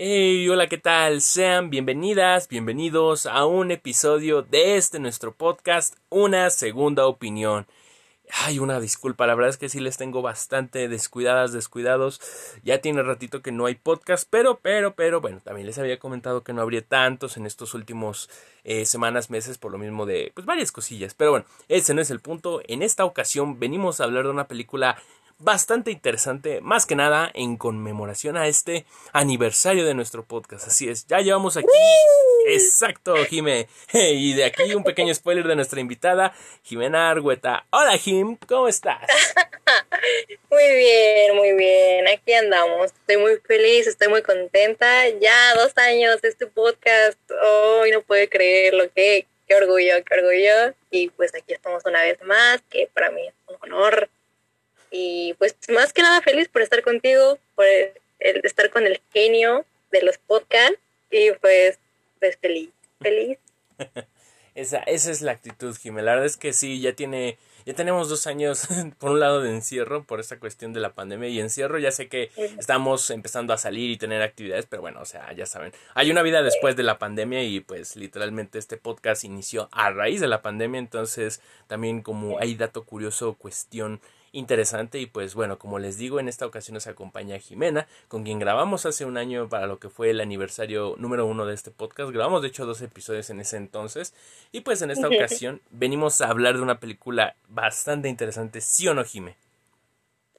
Hey, hola, ¿qué tal? Sean bienvenidas, bienvenidos a un episodio de este nuestro podcast, Una Segunda Opinión. Ay, una disculpa, la verdad es que sí les tengo bastante descuidadas, descuidados. Ya tiene ratito que no hay podcast, pero, pero, pero, bueno, también les había comentado que no habría tantos en estos últimos eh, semanas, meses, por lo mismo de, pues, varias cosillas. Pero bueno, ese no es el punto. En esta ocasión venimos a hablar de una película bastante interesante, más que nada en conmemoración a este aniversario de nuestro podcast. Así es, ya llevamos aquí. Exacto, Jime. Y de aquí un pequeño spoiler de nuestra invitada, Jimena Argueta. Hola, Jim, ¿cómo estás? Muy bien, muy bien. Aquí andamos. Estoy muy feliz, estoy muy contenta. Ya dos años de este podcast. Hoy no puedo creerlo. Qué, qué orgullo, qué orgullo. Y pues aquí estamos una vez más, que para mí es un honor y pues más que nada feliz por estar contigo, por el, estar con el genio de los podcasts y pues, pues feliz, feliz. esa, esa es la actitud, Jimé. La verdad es que sí, ya tiene, ya tenemos dos años, por un lado, de encierro, por esta cuestión de la pandemia. Y encierro, ya sé que estamos empezando a salir y tener actividades, pero bueno, o sea, ya saben, hay una vida después de la pandemia y pues literalmente este podcast inició a raíz de la pandemia. Entonces, también como hay dato curioso, cuestión interesante y pues bueno, como les digo, en esta ocasión nos acompaña Jimena, con quien grabamos hace un año para lo que fue el aniversario número uno de este podcast. Grabamos de hecho dos episodios en ese entonces y pues en esta ocasión venimos a hablar de una película bastante interesante, ¿sí o no, Jime?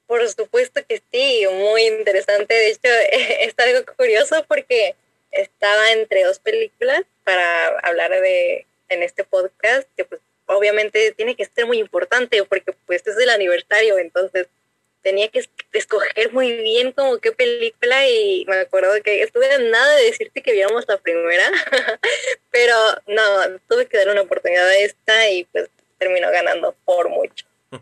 Por supuesto que sí, muy interesante. De hecho, es algo curioso porque estaba entre dos películas para hablar de en este podcast, que pues obviamente tiene que ser muy importante porque pues es el aniversario, entonces tenía que escoger muy bien como qué película y me acuerdo que estuve a nada de decirte que viéramos la primera, pero no, tuve que dar una oportunidad a esta y pues terminó ganando por mucho.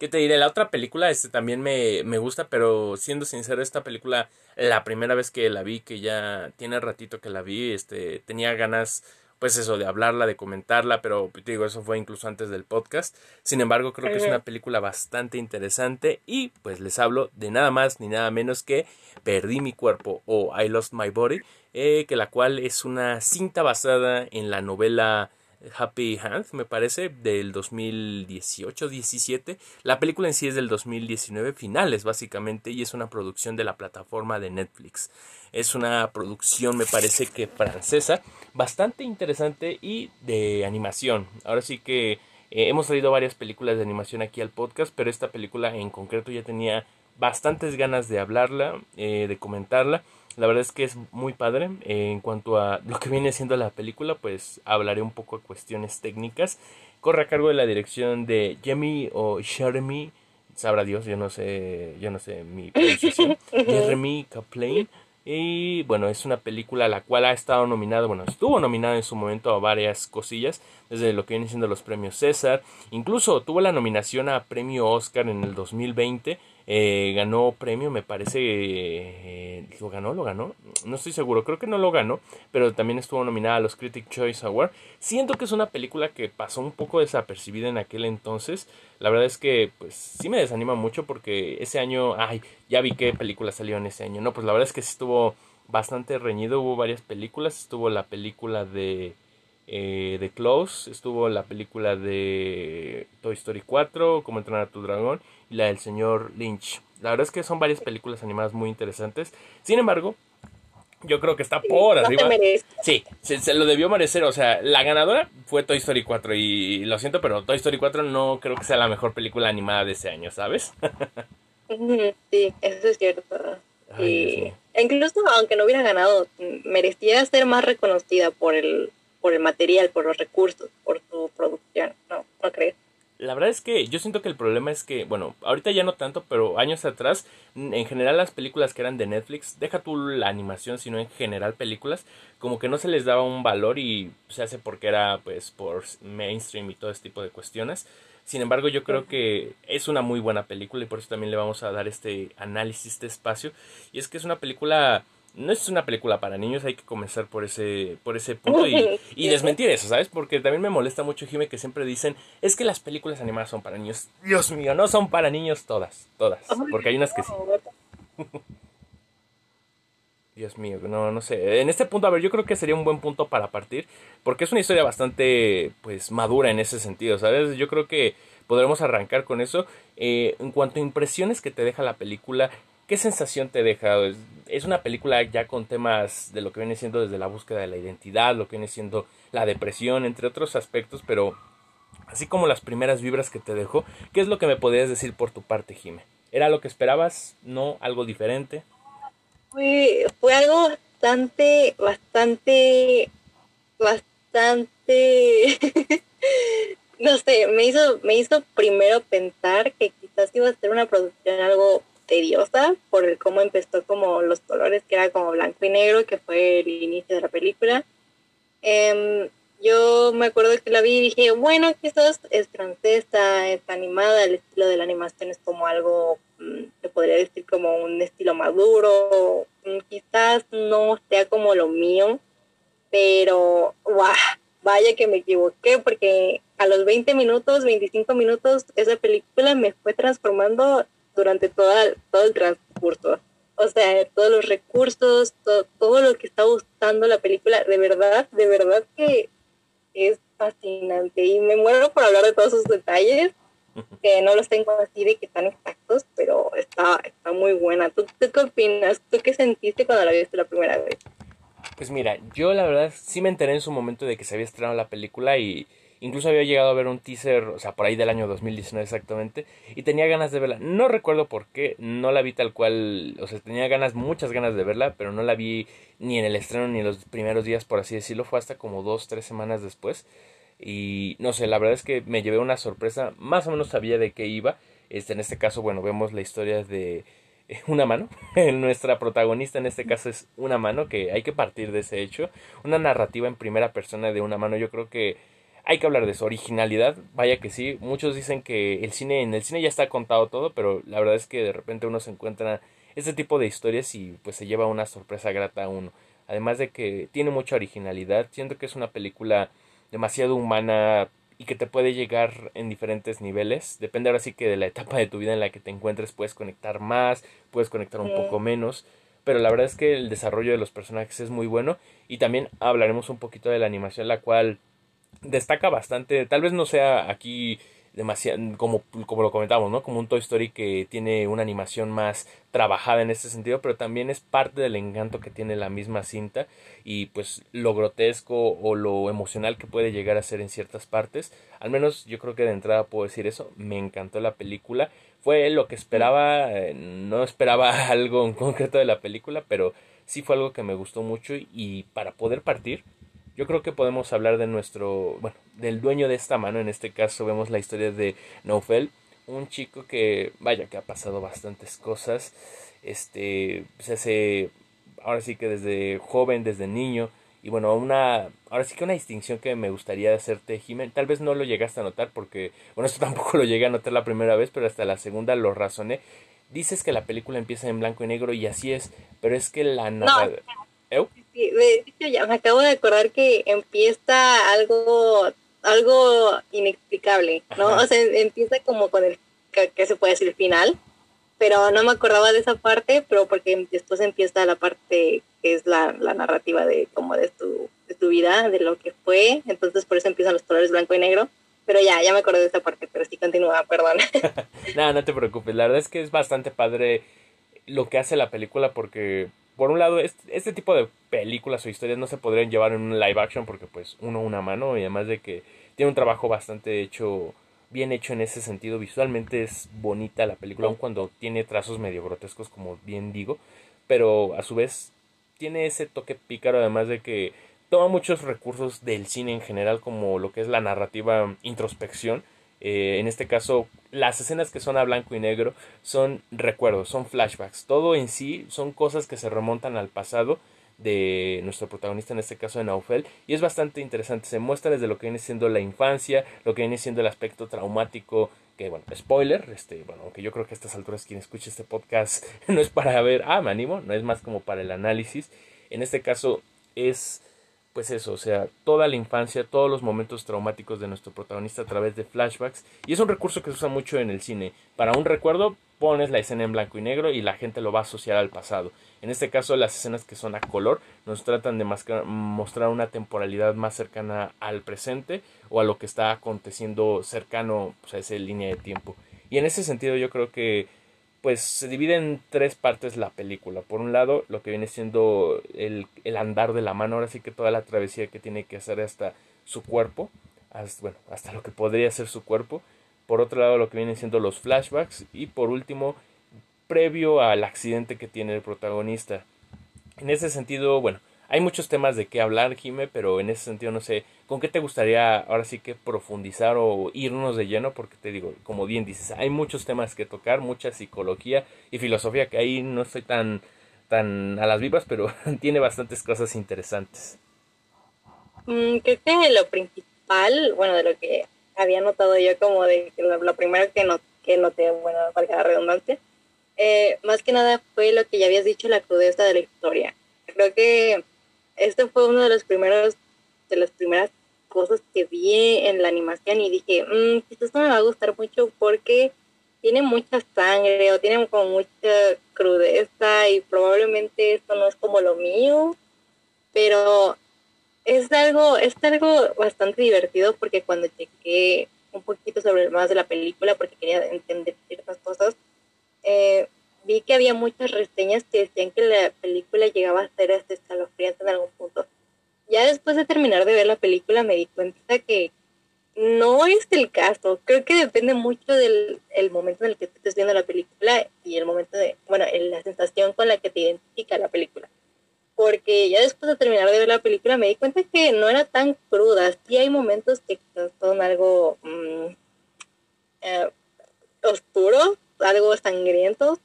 ¿Qué te diré? La otra película este también me, me gusta, pero siendo sincero, esta película, la primera vez que la vi, que ya tiene ratito que la vi, este, tenía ganas pues eso, de hablarla, de comentarla, pero te digo, eso fue incluso antes del podcast. Sin embargo, creo que es una película bastante interesante y pues les hablo de nada más ni nada menos que Perdí mi cuerpo o I Lost My Body, eh, que la cual es una cinta basada en la novela Happy Hand, me parece, del 2018-17. La película en sí es del 2019, finales básicamente, y es una producción de la plataforma de Netflix. Es una producción, me parece que francesa, bastante interesante y de animación. Ahora sí que eh, hemos traído varias películas de animación aquí al podcast, pero esta película en concreto ya tenía bastantes ganas de hablarla, eh, de comentarla. La verdad es que es muy padre. en cuanto a lo que viene siendo la película, pues hablaré un poco de cuestiones técnicas. Corre a cargo de la dirección de Jamie o Jeremy, sabrá Dios, yo no sé, yo no sé mi pronunciación. Jeremy Kaplan. Y bueno, es una película a la cual ha estado nominada, bueno, estuvo nominada en su momento a varias cosillas, desde lo que vienen siendo los premios César, incluso tuvo la nominación a premio Oscar en el 2020 eh, ganó premio, me parece, eh, lo ganó, lo ganó, no estoy seguro, creo que no lo ganó, pero también estuvo nominada a los Critic Choice Award. Siento que es una película que pasó un poco desapercibida en aquel entonces. La verdad es que, pues, sí me desanima mucho porque ese año, ay, ya vi qué película salió en ese año. No, pues la verdad es que sí estuvo bastante reñido, hubo varias películas, estuvo la película de eh, de Close, estuvo la película de Toy Story 4, Como entrenar a tu dragón, y la del señor Lynch. La verdad es que son varias películas animadas muy interesantes. Sin embargo, yo creo que está por arriba. Sí, se, lo debió merecer. O sea, la ganadora fue Toy Story 4. Y lo siento, pero Toy Story 4 no creo que sea la mejor película animada de ese año, ¿sabes? sí, eso es cierto. y incluso aunque no hubiera ganado, merecía ser más reconocida por el por el material, por los recursos, por su producción, ¿no? ¿No crees? La verdad es que yo siento que el problema es que, bueno, ahorita ya no tanto, pero años atrás, en general las películas que eran de Netflix, deja tú la animación, sino en general películas, como que no se les daba un valor y se hace porque era pues por mainstream y todo este tipo de cuestiones. Sin embargo, yo creo que es una muy buena película y por eso también le vamos a dar este análisis, este espacio. Y es que es una película no es una película para niños, hay que comenzar por ese, por ese punto y, y, desmentir eso, ¿sabes? Porque también me molesta mucho, Jime, que siempre dicen, es que las películas animadas son para niños. Dios mío, no son para niños todas, todas, porque hay unas que sí. Dios mío, no, no sé. En este punto, a ver, yo creo que sería un buen punto para partir, porque es una historia bastante, pues, madura en ese sentido, ¿sabes? Yo creo que podremos arrancar con eso. Eh, en cuanto a impresiones que te deja la película, ¿qué sensación te deja? Es una película ya con temas de lo que viene siendo desde la búsqueda de la identidad, lo que viene siendo la depresión, entre otros aspectos, pero así como las primeras vibras que te dejó, ¿qué es lo que me podrías decir por tu parte, Jime? ¿Era lo que esperabas? ¿No? ¿Algo diferente? Fue, fue algo bastante, bastante, bastante, no sé, me hizo, me hizo primero pensar que quizás iba a ser una producción algo tediosa por el cómo empezó como los colores, que era como blanco y negro, que fue el inicio de la película. Em, yo me acuerdo que la vi y dije, bueno, quizás es francesa, es animada, el estilo de la animación es como algo, mm, se podría decir como un estilo maduro, mm, quizás no sea como lo mío, pero ¡guau! vaya que me equivoqué porque a los 20 minutos, 25 minutos, esa película me fue transformando durante toda, todo el transcurso. O sea, todos los recursos, todo, todo lo que está gustando la película, de verdad, de verdad que es fascinante y me muero por hablar de todos sus detalles, que no los tengo así de que están exactos, pero está, está muy buena. ¿Tú, ¿Tú, qué opinas? ¿Tú qué sentiste cuando la viste la primera vez? Pues mira, yo la verdad sí me enteré en su momento de que se había estrenado la película y Incluso había llegado a ver un teaser, o sea, por ahí del año 2019 exactamente, y tenía ganas de verla. No recuerdo por qué, no la vi tal cual, o sea, tenía ganas, muchas ganas de verla, pero no la vi ni en el estreno ni en los primeros días, por así decirlo, fue hasta como dos, tres semanas después. Y no sé, la verdad es que me llevé una sorpresa, más o menos sabía de qué iba. Este, en este caso, bueno, vemos la historia de una mano. Nuestra protagonista en este caso es una mano, que hay que partir de ese hecho. Una narrativa en primera persona de una mano, yo creo que hay que hablar de su originalidad, vaya que sí, muchos dicen que el cine, en el cine ya está contado todo, pero la verdad es que de repente uno se encuentra este tipo de historias y pues se lleva una sorpresa grata a uno. Además de que tiene mucha originalidad, siento que es una película demasiado humana y que te puede llegar en diferentes niveles. Depende ahora sí que de la etapa de tu vida en la que te encuentres, puedes conectar más, puedes conectar un poco menos. Pero la verdad es que el desarrollo de los personajes es muy bueno. Y también hablaremos un poquito de la animación, la cual destaca bastante, tal vez no sea aquí demasiado, como, como lo comentamos, ¿no? Como un Toy Story que tiene una animación más trabajada en este sentido, pero también es parte del encanto que tiene la misma cinta y pues lo grotesco o lo emocional que puede llegar a ser en ciertas partes. Al menos yo creo que de entrada puedo decir eso, me encantó la película. Fue lo que esperaba, eh, no esperaba algo en concreto de la película, pero sí fue algo que me gustó mucho y para poder partir yo creo que podemos hablar de nuestro, bueno, del dueño de esta mano. En este caso vemos la historia de Nofel, un chico que, vaya, que ha pasado bastantes cosas. Este, se hace, ahora sí que desde joven, desde niño. Y bueno, una, ahora sí que una distinción que me gustaría hacerte, Jiménez. Tal vez no lo llegaste a notar porque, bueno, esto tampoco lo llegué a notar la primera vez, pero hasta la segunda lo razoné. Dices que la película empieza en blanco y negro y así es, pero es que la de hecho ya me acabo de acordar que empieza algo algo inexplicable, ¿no? O sea, empieza como con el que, se puede decir final, pero no me acordaba de esa parte, pero porque después empieza la parte que es la, la narrativa de como de tu, de tu vida, de lo que fue, entonces por eso empiezan los colores blanco y negro, pero ya, ya me acordé de esa parte, pero sí continúa, perdón. no, no te preocupes, la verdad es que es bastante padre lo que hace la película porque por un lado, este, tipo de películas o historias no se podrían llevar en un live action porque pues uno una mano y además de que tiene un trabajo bastante hecho, bien hecho en ese sentido, visualmente es bonita la película, aun cuando tiene trazos medio grotescos como bien digo, pero a su vez tiene ese toque pícaro además de que toma muchos recursos del cine en general como lo que es la narrativa introspección, eh, en este caso, las escenas que son a blanco y negro son recuerdos, son flashbacks. Todo en sí son cosas que se remontan al pasado de nuestro protagonista, en este caso de Naufel, y es bastante interesante. Se muestra desde lo que viene siendo la infancia, lo que viene siendo el aspecto traumático, que bueno, spoiler, este, bueno, aunque yo creo que a estas alturas quien escuche este podcast no es para ver, ah, me animo, no es más como para el análisis. En este caso es pues eso, o sea, toda la infancia, todos los momentos traumáticos de nuestro protagonista a través de flashbacks. Y es un recurso que se usa mucho en el cine. Para un recuerdo pones la escena en blanco y negro y la gente lo va a asociar al pasado. En este caso, las escenas que son a color nos tratan de mostrar una temporalidad más cercana al presente o a lo que está aconteciendo cercano pues, a esa línea de tiempo. Y en ese sentido yo creo que pues se divide en tres partes la película. Por un lado, lo que viene siendo el, el andar de la mano, ahora sí que toda la travesía que tiene que hacer hasta su cuerpo, hasta, bueno, hasta lo que podría ser su cuerpo. Por otro lado, lo que vienen siendo los flashbacks. Y por último, previo al accidente que tiene el protagonista. En ese sentido, bueno, hay muchos temas de qué hablar, Jime, pero en ese sentido no sé, ¿con qué te gustaría ahora sí que profundizar o irnos de lleno? Porque te digo, como bien dices, hay muchos temas que tocar, mucha psicología y filosofía que ahí no estoy tan, tan a las vivas, pero tiene bastantes cosas interesantes. Mm, creo que lo principal, bueno, de lo que había notado yo como de lo, primero que, no, que noté, bueno, para la redundancia, eh, más que nada fue lo que ya habías dicho, la crudeza de la historia. Creo que este fue uno de los primeros, de las primeras cosas que vi en la animación y dije, mmm, esto me va a gustar mucho porque tiene mucha sangre o tiene como mucha crudeza y probablemente esto no es como lo mío, pero es algo, es algo bastante divertido porque cuando chequé un poquito sobre más de la película porque quería entender ciertas cosas, eh, vi que había muchas reseñas que decían que la película llegaba a ser este escalofriante en algún punto. Ya después de terminar de ver la película me di cuenta que no es el caso. Creo que depende mucho del el momento en el que estés viendo la película y el momento de, bueno, la sensación con la que te identifica la película. Porque ya después de terminar de ver la película me di cuenta que no era tan cruda. Sí hay momentos que son algo mm, eh, oscuros, algo sangrientos,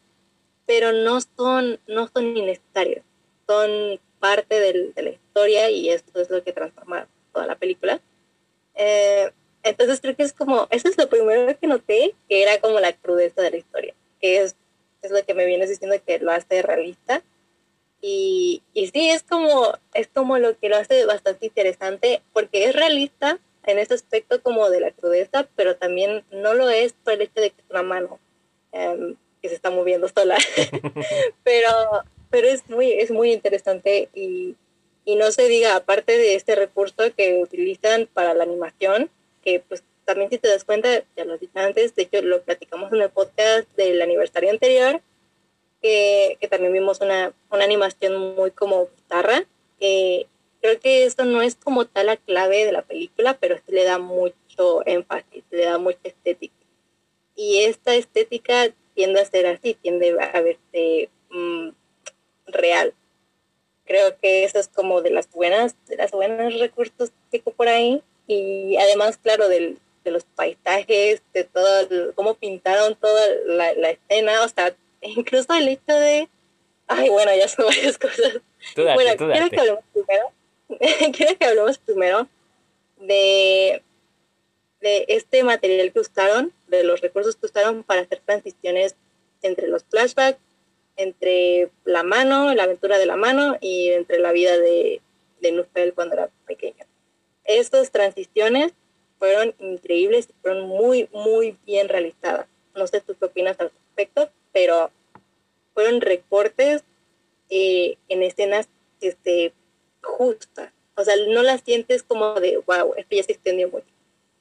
pero no son, no son innecesarios. Son parte del, de la historia y esto es lo que transforma toda la película. Eh, entonces creo que es como, eso es lo primero que noté, que era como la crudeza de la historia, que es, es lo que me vienes diciendo que lo hace realista. Y, y sí, es como, es como lo que lo hace bastante interesante, porque es realista en ese aspecto como de la crudeza, pero también no lo es por el hecho de que es una mano. Em, que se está moviendo sola. pero pero es muy, es muy interesante y, y no se diga, aparte de este recurso que utilizan para la animación, que pues también si te das cuenta, ya lo dije antes, de hecho lo platicamos en el podcast del aniversario anterior, que, que también vimos una, una animación muy como guitarra, que creo que esto no es como tal la clave de la película, pero sí le da mucho énfasis, le da mucha estética. Y esta estética tiende a ser así, tiende a verse mm, real. Creo que eso es como de las buenas, de las buenas recursos que por ahí. Y además, claro, del, de los paisajes, de todo, cómo pintaron toda la, la, escena, o sea, incluso el hecho de, ay, bueno, ya son varias cosas. bueno, quiero que hablemos primero, quiero que hablemos primero de de este material que usaron, de los recursos que usaron para hacer transiciones entre los flashbacks, entre la mano, la aventura de la mano y entre la vida de, de cuando era pequeño. Estas transiciones fueron increíbles fueron muy, muy bien realizadas. No sé tú qué opinas al respecto, pero fueron recortes eh, en escenas este, justas. O sea, no las sientes como de, wow, esto ya se extendió mucho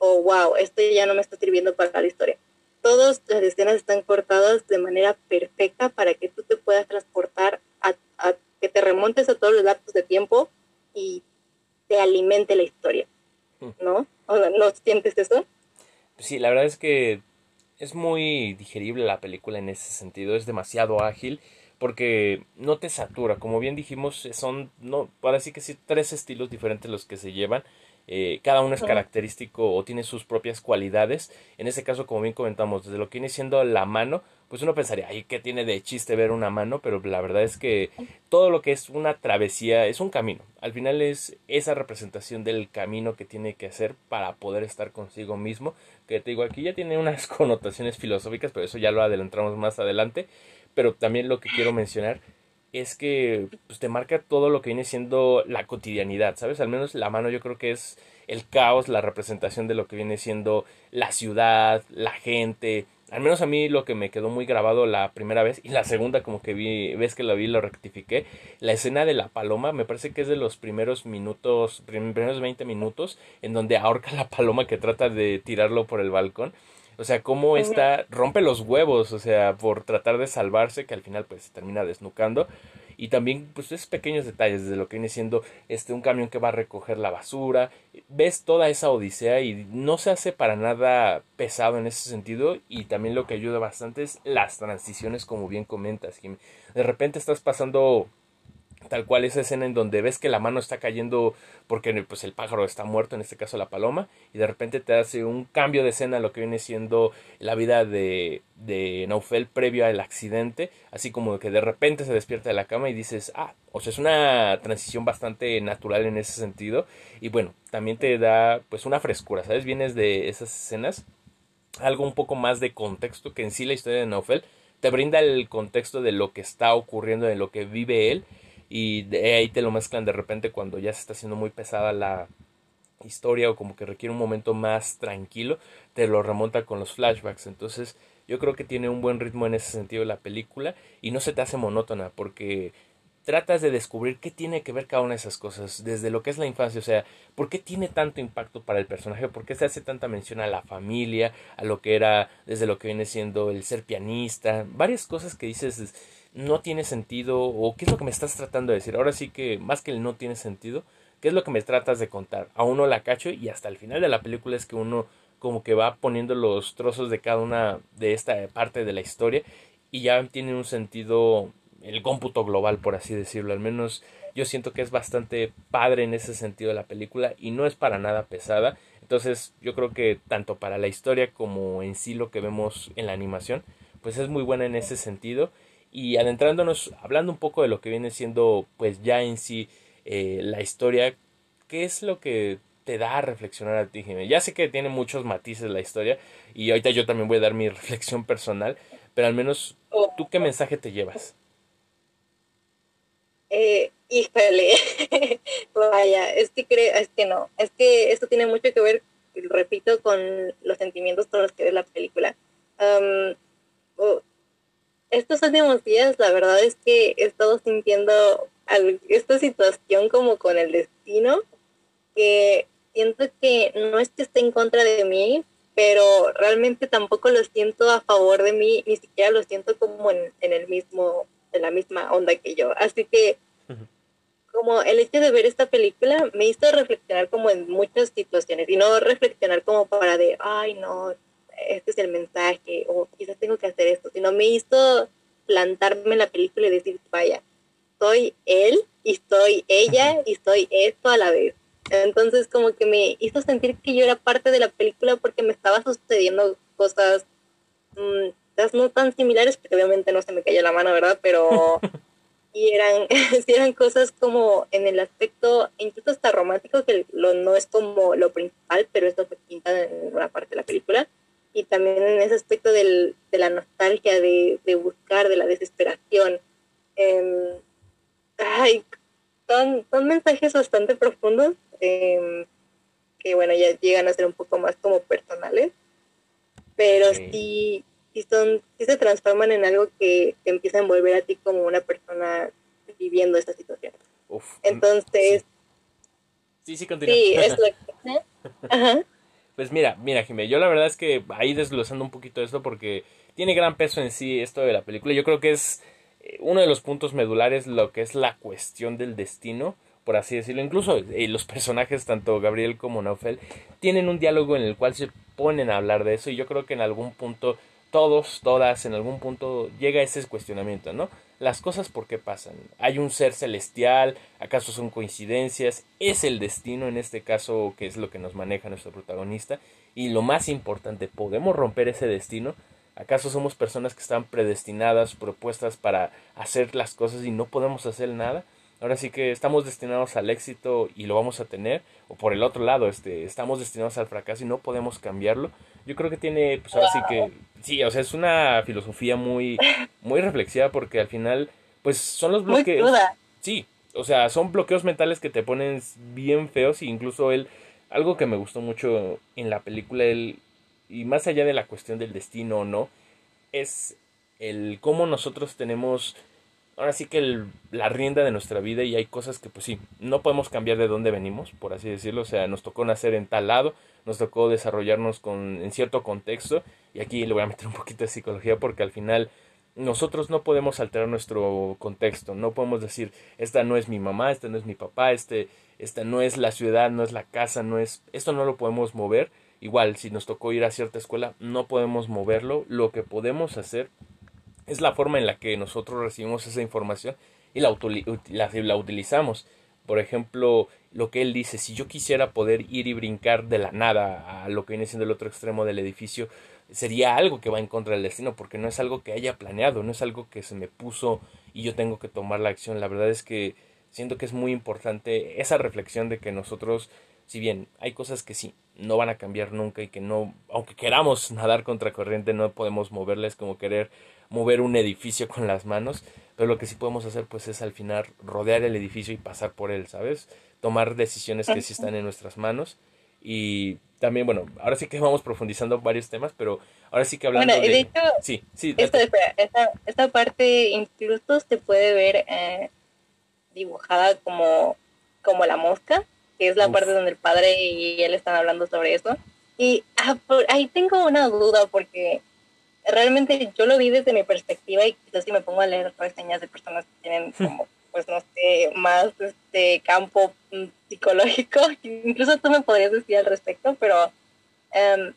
o wow, esto ya no me está sirviendo para la historia. Todas las escenas están cortadas de manera perfecta para que tú te puedas transportar a, que te remontes a todos los lapsos de tiempo y te alimente la historia, hmm. ¿no? ¿No sientes eso? Sí, la verdad es que es muy digerible la película en ese sentido, es demasiado ágil porque no te satura, como bien dijimos, son, no, para sí que sí, tres estilos diferentes los que se llevan, eh, cada uno es característico o tiene sus propias cualidades. En este caso, como bien comentamos, desde lo que viene siendo la mano, pues uno pensaría, ay, ¿qué tiene de chiste ver una mano? Pero la verdad es que todo lo que es una travesía es un camino. Al final es esa representación del camino que tiene que hacer para poder estar consigo mismo. Que te digo, aquí ya tiene unas connotaciones filosóficas, pero eso ya lo adelantamos más adelante. Pero también lo que quiero mencionar es que pues, te marca todo lo que viene siendo la cotidianidad, ¿sabes? Al menos la mano yo creo que es el caos, la representación de lo que viene siendo la ciudad, la gente, al menos a mí lo que me quedó muy grabado la primera vez y la segunda como que vi, ves que la vi lo rectifiqué, la escena de la paloma me parece que es de los primeros minutos, primeros 20 minutos en donde ahorca la paloma que trata de tirarlo por el balcón. O sea, cómo está, rompe los huevos, o sea, por tratar de salvarse, que al final pues se termina desnucando. Y también pues esos pequeños detalles desde lo que viene siendo este un camión que va a recoger la basura. Ves toda esa odisea y no se hace para nada pesado en ese sentido. Y también lo que ayuda bastante es las transiciones como bien comentas de repente estás pasando tal cual esa escena en donde ves que la mano está cayendo porque pues el pájaro está muerto, en este caso la paloma, y de repente te hace un cambio de escena lo que viene siendo la vida de, de Naufel previo al accidente, así como que de repente se despierta de la cama y dices, ah, o sea, es una transición bastante natural en ese sentido, y bueno, también te da pues una frescura, ¿sabes? Vienes de esas escenas, algo un poco más de contexto que en sí la historia de Naufel te brinda el contexto de lo que está ocurriendo, de lo que vive él, y de ahí te lo mezclan de repente cuando ya se está haciendo muy pesada la historia o como que requiere un momento más tranquilo, te lo remonta con los flashbacks. Entonces yo creo que tiene un buen ritmo en ese sentido la película y no se te hace monótona porque tratas de descubrir qué tiene que ver cada una de esas cosas, desde lo que es la infancia, o sea, por qué tiene tanto impacto para el personaje, por qué se hace tanta mención a la familia, a lo que era, desde lo que viene siendo el ser pianista, varias cosas que dices no tiene sentido o qué es lo que me estás tratando de decir. Ahora sí que más que el no tiene sentido, ¿qué es lo que me tratas de contar? A uno la cacho y hasta el final de la película es que uno como que va poniendo los trozos de cada una de esta parte de la historia y ya tiene un sentido el cómputo global por así decirlo al menos yo siento que es bastante padre en ese sentido la película y no es para nada pesada entonces yo creo que tanto para la historia como en sí lo que vemos en la animación pues es muy buena en ese sentido y adentrándonos, hablando un poco de lo que viene siendo pues ya en sí eh, la historia, ¿qué es lo que te da a reflexionar a ti, Jiménez? Ya sé que tiene muchos matices la historia y ahorita yo también voy a dar mi reflexión personal, pero al menos tú qué mensaje te llevas. Eh, híjole, vaya, es que creo, es que no, es que esto tiene mucho que ver, repito, con los sentimientos con los que ves la película estos últimos días la verdad es que he estado sintiendo esta situación como con el destino, que siento que no es que esté en contra de mí, pero realmente tampoco lo siento a favor de mí, ni siquiera lo siento como en, el mismo, en la misma onda que yo. Así que como el hecho de ver esta película me hizo reflexionar como en muchas situaciones y no reflexionar como para de, ay no, este es el mensaje, o quizás tengo que hacer esto, sino me hizo plantarme en la película y decir, vaya, soy él y soy ella y soy esto a la vez. Entonces como que me hizo sentir que yo era parte de la película porque me estaba sucediendo cosas mmm, no tan similares, porque obviamente no se me cayó la mano, ¿verdad? Pero y eran, eran cosas como en el aspecto, incluso hasta romántico, que lo, no es como lo principal, pero esto se pinta en una parte de la película y también en ese aspecto del, de la nostalgia, de, de, buscar, de la desesperación. Eh, ay, son, son, mensajes bastante profundos em, que, bueno, ya llegan a ser un poco más como personales, pero sí, sí, son, sí se transforman en algo que te empieza a envolver a ti como una persona viviendo esta situación. Entonces... Sí, sí, continúa. Sí, es lo que... Ajá. Pues mira, mira, Jimé, yo la verdad es que ahí desglosando un poquito esto porque tiene gran peso en sí esto de la película. Yo creo que es eh, uno de los puntos medulares lo que es la cuestión del destino, por así decirlo. Incluso eh, los personajes, tanto Gabriel como Naufel, tienen un diálogo en el cual se ponen a hablar de eso y yo creo que en algún punto todos, todas, en algún punto llega ese cuestionamiento, ¿no? las cosas por qué pasan. Hay un ser celestial, acaso son coincidencias, es el destino en este caso que es lo que nos maneja nuestro protagonista y lo más importante, ¿podemos romper ese destino? ¿Acaso somos personas que están predestinadas, propuestas para hacer las cosas y no podemos hacer nada? Ahora sí que estamos destinados al éxito y lo vamos a tener, o por el otro lado, este, estamos destinados al fracaso y no podemos cambiarlo. Yo creo que tiene, pues ahora sí que, sí, o sea, es una filosofía muy, muy reflexiva porque al final, pues son los bloqueos. Sí, o sea, son bloqueos mentales que te ponen bien feos e incluso él, algo que me gustó mucho en la película, él, y más allá de la cuestión del destino o no, es el cómo nosotros tenemos ahora sí que la rienda de nuestra vida y hay cosas que pues sí, no podemos cambiar de dónde venimos, por así decirlo, o sea, nos tocó nacer en tal lado, nos tocó desarrollarnos con, en cierto contexto. Y aquí le voy a meter un poquito de psicología porque al final nosotros no podemos alterar nuestro contexto, no podemos decir, esta no es mi mamá, esta no es mi papá, este, esta no es la ciudad, no es la casa, no es, esto no lo podemos mover, igual si nos tocó ir a cierta escuela, no podemos moverlo, lo que podemos hacer es la forma en la que nosotros recibimos esa información y la, la, utilizamos. Por ejemplo, lo que él dice, si yo quisiera poder ir y brincar de la nada a lo que viene siendo el otro extremo del edificio, sería algo que va en contra del destino, porque no es algo que haya planeado, no es algo que se me puso y yo tengo que tomar la acción. La verdad es que siento que es muy importante esa reflexión de que nosotros, si bien hay cosas que sí, no van a cambiar nunca y que no, aunque queramos nadar contra corriente, no podemos moverles como querer mover un edificio con las manos, pero lo que sí podemos hacer pues es al final rodear el edificio y pasar por él, ¿sabes? Tomar decisiones que sí están en nuestras manos y también, bueno, ahora sí que vamos profundizando varios temas, pero ahora sí que hablando bueno, de... hecho, sí, sí, esta, esta, parte incluso se puede ver eh, dibujada como, como la mosca, que es la parte donde el padre y él están hablando sobre eso. Y ah, ahí tengo una duda porque realmente yo lo vi desde mi perspectiva y quizás si me pongo a leer reseñas de personas que tienen como, pues no sé, más este campo mm, psicológico, incluso tú me podrías decir al respecto, pero em,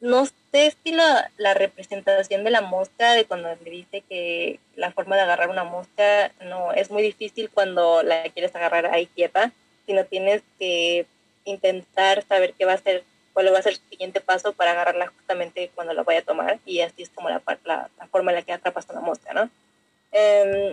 no sé si la, la, representación de la mosca, de cuando le dice que la forma de agarrar una mosca no es muy difícil cuando la quieres agarrar ahí quieta, sino tienes que intentar saber qué va a ser cuál va a ser el siguiente paso para agarrarla justamente cuando la vaya a tomar y así es como la, la, forma en la que atrapas a la mosca, ¿no? Em,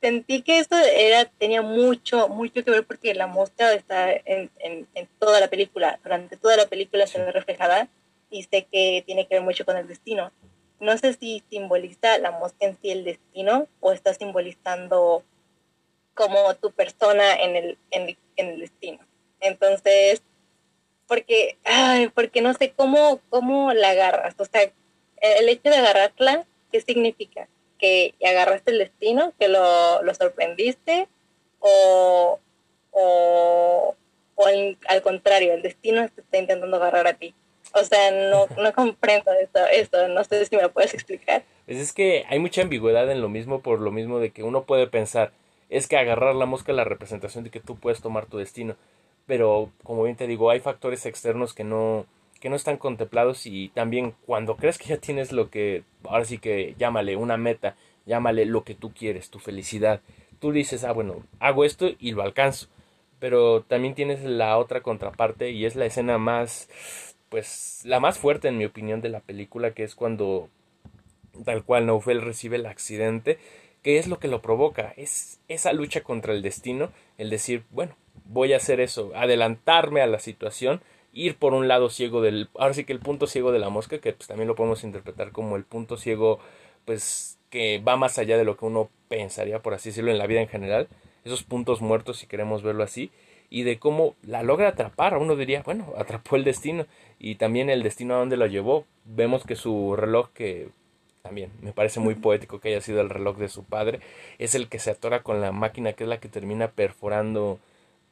sentí que esto era, tenía mucho, mucho que ver porque la mosca está en, en, toda la película, durante toda la película se ve reflejada y sé que tiene que ver mucho con el destino. No sé si simboliza la mosca en sí el destino o está simbolizando como tu persona en el, en, en el destino. Entonces, porque, ay, porque no sé cómo, cómo la agarras. O sea, el hecho de agarrarla, ¿qué significa? ¿Que agarraste el destino? ¿Que lo, lo sorprendiste? ¿O, o, o al, contrario, el destino te está intentando agarrar a ti? O sea, no, no comprendo esto, esto, no sé si me lo puedes explicar. Pues es que hay mucha ambigüedad en lo mismo, por lo mismo de que uno puede pensar, es que agarrar la mosca es la representación de que tú puedes tomar tu destino. Pero como bien te digo, hay factores externos que no, que no están contemplados y también cuando crees que ya tienes lo que, ahora sí que llámale una meta, llámale lo que tú quieres, tu felicidad, tú dices, ah, bueno, hago esto y lo alcanzo, pero también tienes la otra contraparte y es la escena más, pues, la más fuerte en mi opinión de la película, que es cuando tal cual Naufel recibe el accidente, que es lo que lo provoca, es esa lucha contra el destino, el decir, bueno, voy a hacer eso, adelantarme a la situación, ir por un lado ciego del, ahora sí que el punto ciego de la mosca, que pues también lo podemos interpretar como el punto ciego, pues que va más allá de lo que uno pensaría, por así decirlo, en la vida en general, esos puntos muertos si queremos verlo así, y de cómo la logra atrapar, uno diría, bueno, atrapó el destino, y también el destino a donde lo llevó, vemos que su reloj que también me parece muy poético que haya sido el reloj de su padre, es el que se atora con la máquina que es la que termina perforando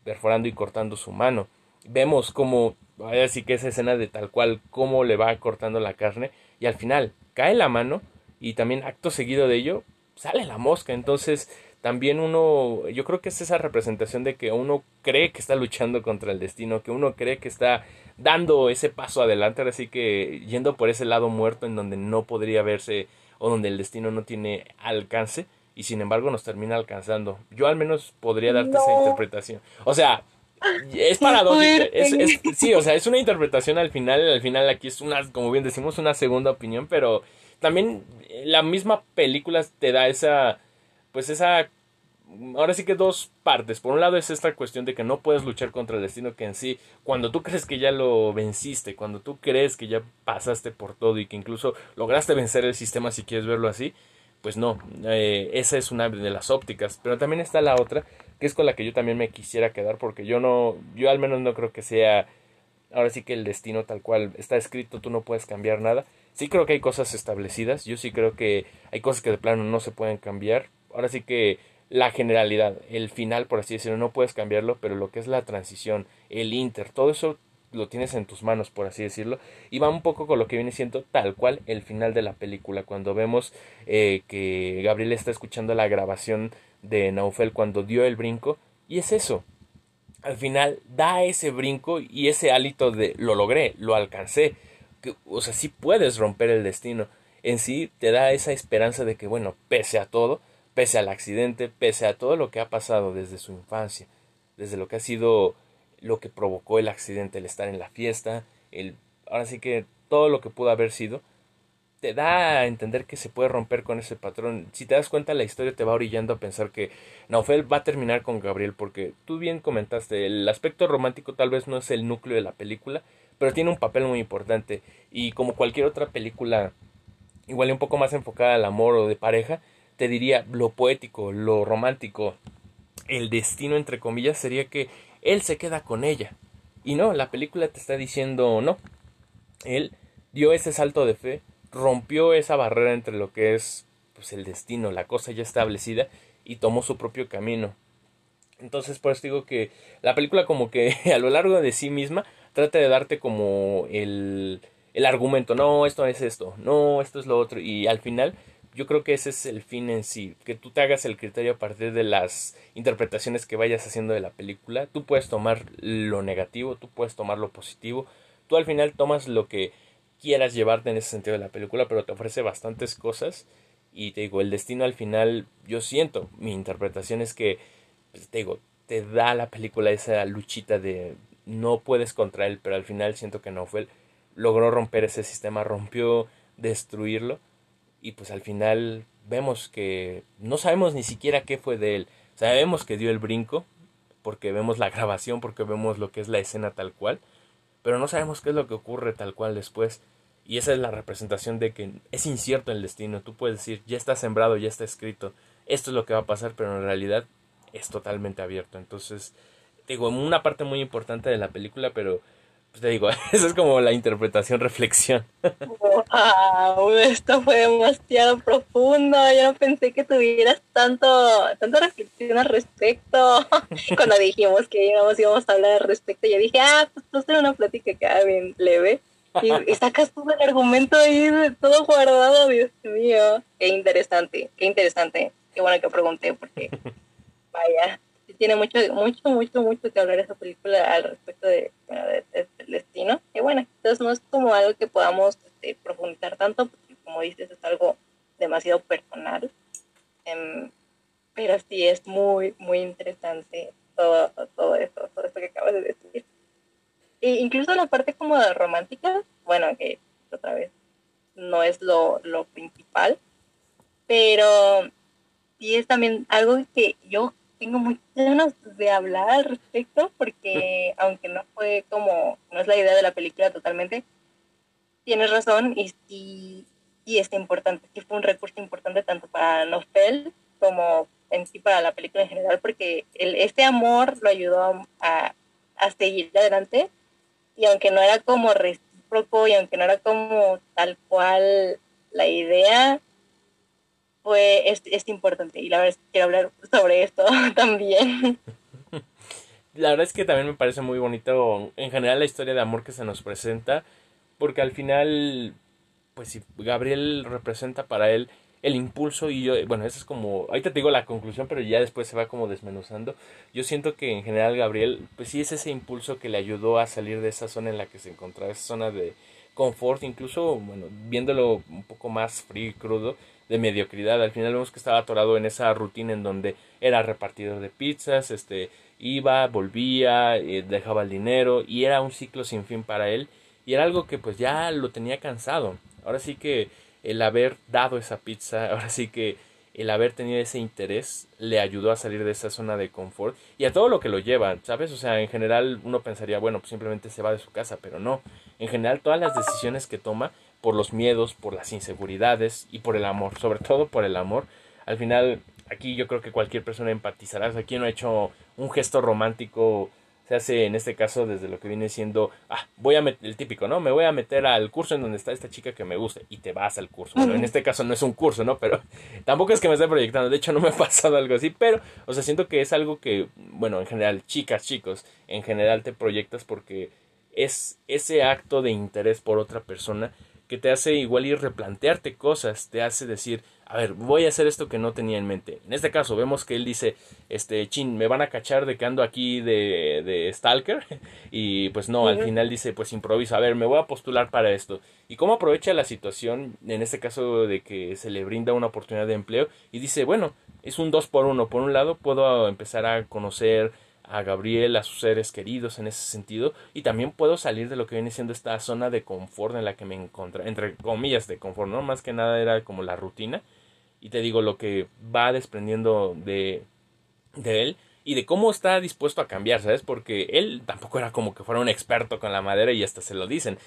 perforando y cortando su mano. Vemos como, así que esa escena de tal cual, cómo le va cortando la carne y al final cae la mano y también acto seguido de ello sale la mosca. Entonces también uno, yo creo que es esa representación de que uno cree que está luchando contra el destino, que uno cree que está dando ese paso adelante, así que yendo por ese lado muerto en donde no podría verse o donde el destino no tiene alcance y sin embargo nos termina alcanzando. Yo al menos podría darte esa interpretación. O sea, es paradójico. Es, sí, o sea, es una interpretación al final. Al final aquí es una, como bien decimos, una segunda opinión, pero también la misma película te da esa, pues esa, ahora sí que dos partes. Por un lado es esta cuestión de que no puedes luchar contra el destino que en sí, cuando tú crees que ya lo venciste, cuando tú crees que ya pasaste por todo y que incluso lograste vencer el sistema si quieres verlo así, pues no, eh, esa es una de las ópticas, pero también está la otra, que es con la que yo también me quisiera quedar, porque yo no, yo al menos no creo que sea ahora sí que el destino tal cual está escrito, tú no puedes cambiar nada. Sí creo que hay cosas establecidas, yo sí creo que hay cosas que de plano no se pueden cambiar. Ahora sí que la generalidad, el final, por así decirlo, no puedes cambiarlo, pero lo que es la transición, el inter, todo eso lo tienes en tus manos, por así decirlo, y va un poco con lo que viene siendo tal cual el final de la película, cuando vemos eh, que Gabriel está escuchando la grabación de Naufel cuando dio el brinco, y es eso, al final da ese brinco y ese hálito de lo logré, lo alcancé, que, o sea, sí puedes romper el destino, en sí te da esa esperanza de que, bueno, pese a todo, pese al accidente, pese a todo lo que ha pasado desde su infancia, desde lo que ha sido lo que provocó el accidente, el estar en la fiesta, el ahora sí que todo lo que pudo haber sido, te da a entender que se puede romper con ese patrón. Si te das cuenta, la historia te va orillando a pensar que Naufel va a terminar con Gabriel, porque tú bien comentaste, el aspecto romántico tal vez no es el núcleo de la película, pero tiene un papel muy importante. Y como cualquier otra película, igual un poco más enfocada al amor o de pareja, te diría lo poético, lo romántico, el destino entre comillas sería que él se queda con ella. Y no, la película te está diciendo no. Él dio ese salto de fe, rompió esa barrera entre lo que es pues el destino, la cosa ya establecida y tomó su propio camino. Entonces, por eso digo que la película como que a lo largo de sí misma trata de darte como el, el argumento, no, esto es esto, no, esto es lo otro, y al final yo creo que ese es el fin en sí, que tú te hagas el criterio a partir de las interpretaciones que vayas haciendo de la película. Tú puedes tomar lo negativo, tú puedes tomar lo positivo, tú al final tomas lo que quieras llevarte en ese sentido de la película, pero te ofrece bastantes cosas. Y te digo, el destino al final, yo siento, mi interpretación es que, pues, te digo, te da la película esa luchita de no puedes contra él, pero al final siento que no fue, logró romper ese sistema, rompió destruirlo y pues al final vemos que no sabemos ni siquiera qué fue de él. Sabemos que dio el brinco porque vemos la grabación, porque vemos lo que es la escena tal cual, pero no sabemos qué es lo que ocurre tal cual después. Y esa es la representación de que es incierto el destino. Tú puedes decir, ya está sembrado, ya está escrito, esto es lo que va a pasar, pero en realidad es totalmente abierto. Entonces, digo, una parte muy importante de la película, pero pues te digo, esa es como la interpretación reflexión. Esto fue demasiado profundo. Yo no pensé que tuvieras tanto, tanta reflexión al respecto. Cuando dijimos que íbamos, íbamos a hablar al respecto, yo dije, ah, pues esto es una plática acá bien leve. Y, y sacas todo el argumento ahí, todo guardado, Dios mío. Qué interesante, qué interesante. Qué bueno que pregunté, porque vaya, tiene mucho, mucho, mucho, mucho que hablar esa película al respecto de, del destino. Y bueno, entonces no es como algo que podamos este, profundizar tanto, porque como dices, es algo demasiado personal. Em, pero sí es muy, muy interesante todo, todo eso, todo eso que acabas de decir. E incluso la parte como romántica, bueno, que otra vez no es lo, lo principal, pero sí es también algo que yo tengo muchas ganas de hablar al respecto porque aunque no fue como, no es la idea de la película totalmente, tienes razón y, y, y es importante, que fue un recurso importante tanto para Nofel como en sí para la película en general porque el, este amor lo ayudó a, a seguir adelante y aunque no era como recíproco y aunque no era como tal cual la idea, fue, es, es importante y la verdad es que quiero hablar sobre esto también. La verdad es que también me parece muy bonito en general la historia de amor que se nos presenta, porque al final, pues si Gabriel representa para él el impulso y yo, bueno, eso es como, ahorita te digo la conclusión, pero ya después se va como desmenuzando. Yo siento que en general Gabriel, pues sí es ese impulso que le ayudó a salir de esa zona en la que se encontraba, esa zona de confort, incluso, bueno, viéndolo un poco más frío y crudo, de mediocridad. Al final vemos que estaba atorado en esa rutina en donde era repartidor de pizzas, este, iba, volvía, eh, dejaba el dinero y era un ciclo sin fin para él y era algo que pues ya lo tenía cansado. Ahora sí que el haber dado esa pizza, ahora sí que el haber tenido ese interés le ayudó a salir de esa zona de confort y a todo lo que lo lleva, ¿sabes? O sea, en general uno pensaría, bueno, pues simplemente se va de su casa, pero no. En general todas las decisiones que toma por los miedos, por las inseguridades y por el amor, sobre todo por el amor. Al final, aquí yo creo que cualquier persona empatizará. O sea, ¿quién no ha hecho un gesto romántico se hace en este caso desde lo que viene siendo, ah, voy a meter, el típico, ¿no? Me voy a meter al curso en donde está esta chica que me gusta y te vas al curso. Bueno, en este caso no es un curso, ¿no? Pero tampoco es que me esté proyectando, de hecho no me ha pasado algo así, pero, o sea, siento que es algo que, bueno, en general, chicas, chicos, en general te proyectas porque es ese acto de interés por otra persona que te hace igual ir replantearte cosas, te hace decir, a ver, voy a hacer esto que no tenía en mente. En este caso vemos que él dice, este, chin, me van a cachar de que ando aquí de, de Stalker. Y pues no, al final dice, pues improvisa, a ver, me voy a postular para esto. Y cómo aprovecha la situación, en este caso de que se le brinda una oportunidad de empleo, y dice, bueno, es un dos por uno. Por un lado, puedo empezar a conocer a Gabriel, a sus seres queridos en ese sentido, y también puedo salir de lo que viene siendo esta zona de confort en la que me encontré, entre comillas de confort, ¿no? Más que nada era como la rutina, y te digo lo que va desprendiendo de, de él y de cómo está dispuesto a cambiar, ¿sabes? Porque él tampoco era como que fuera un experto con la madera y hasta se lo dicen,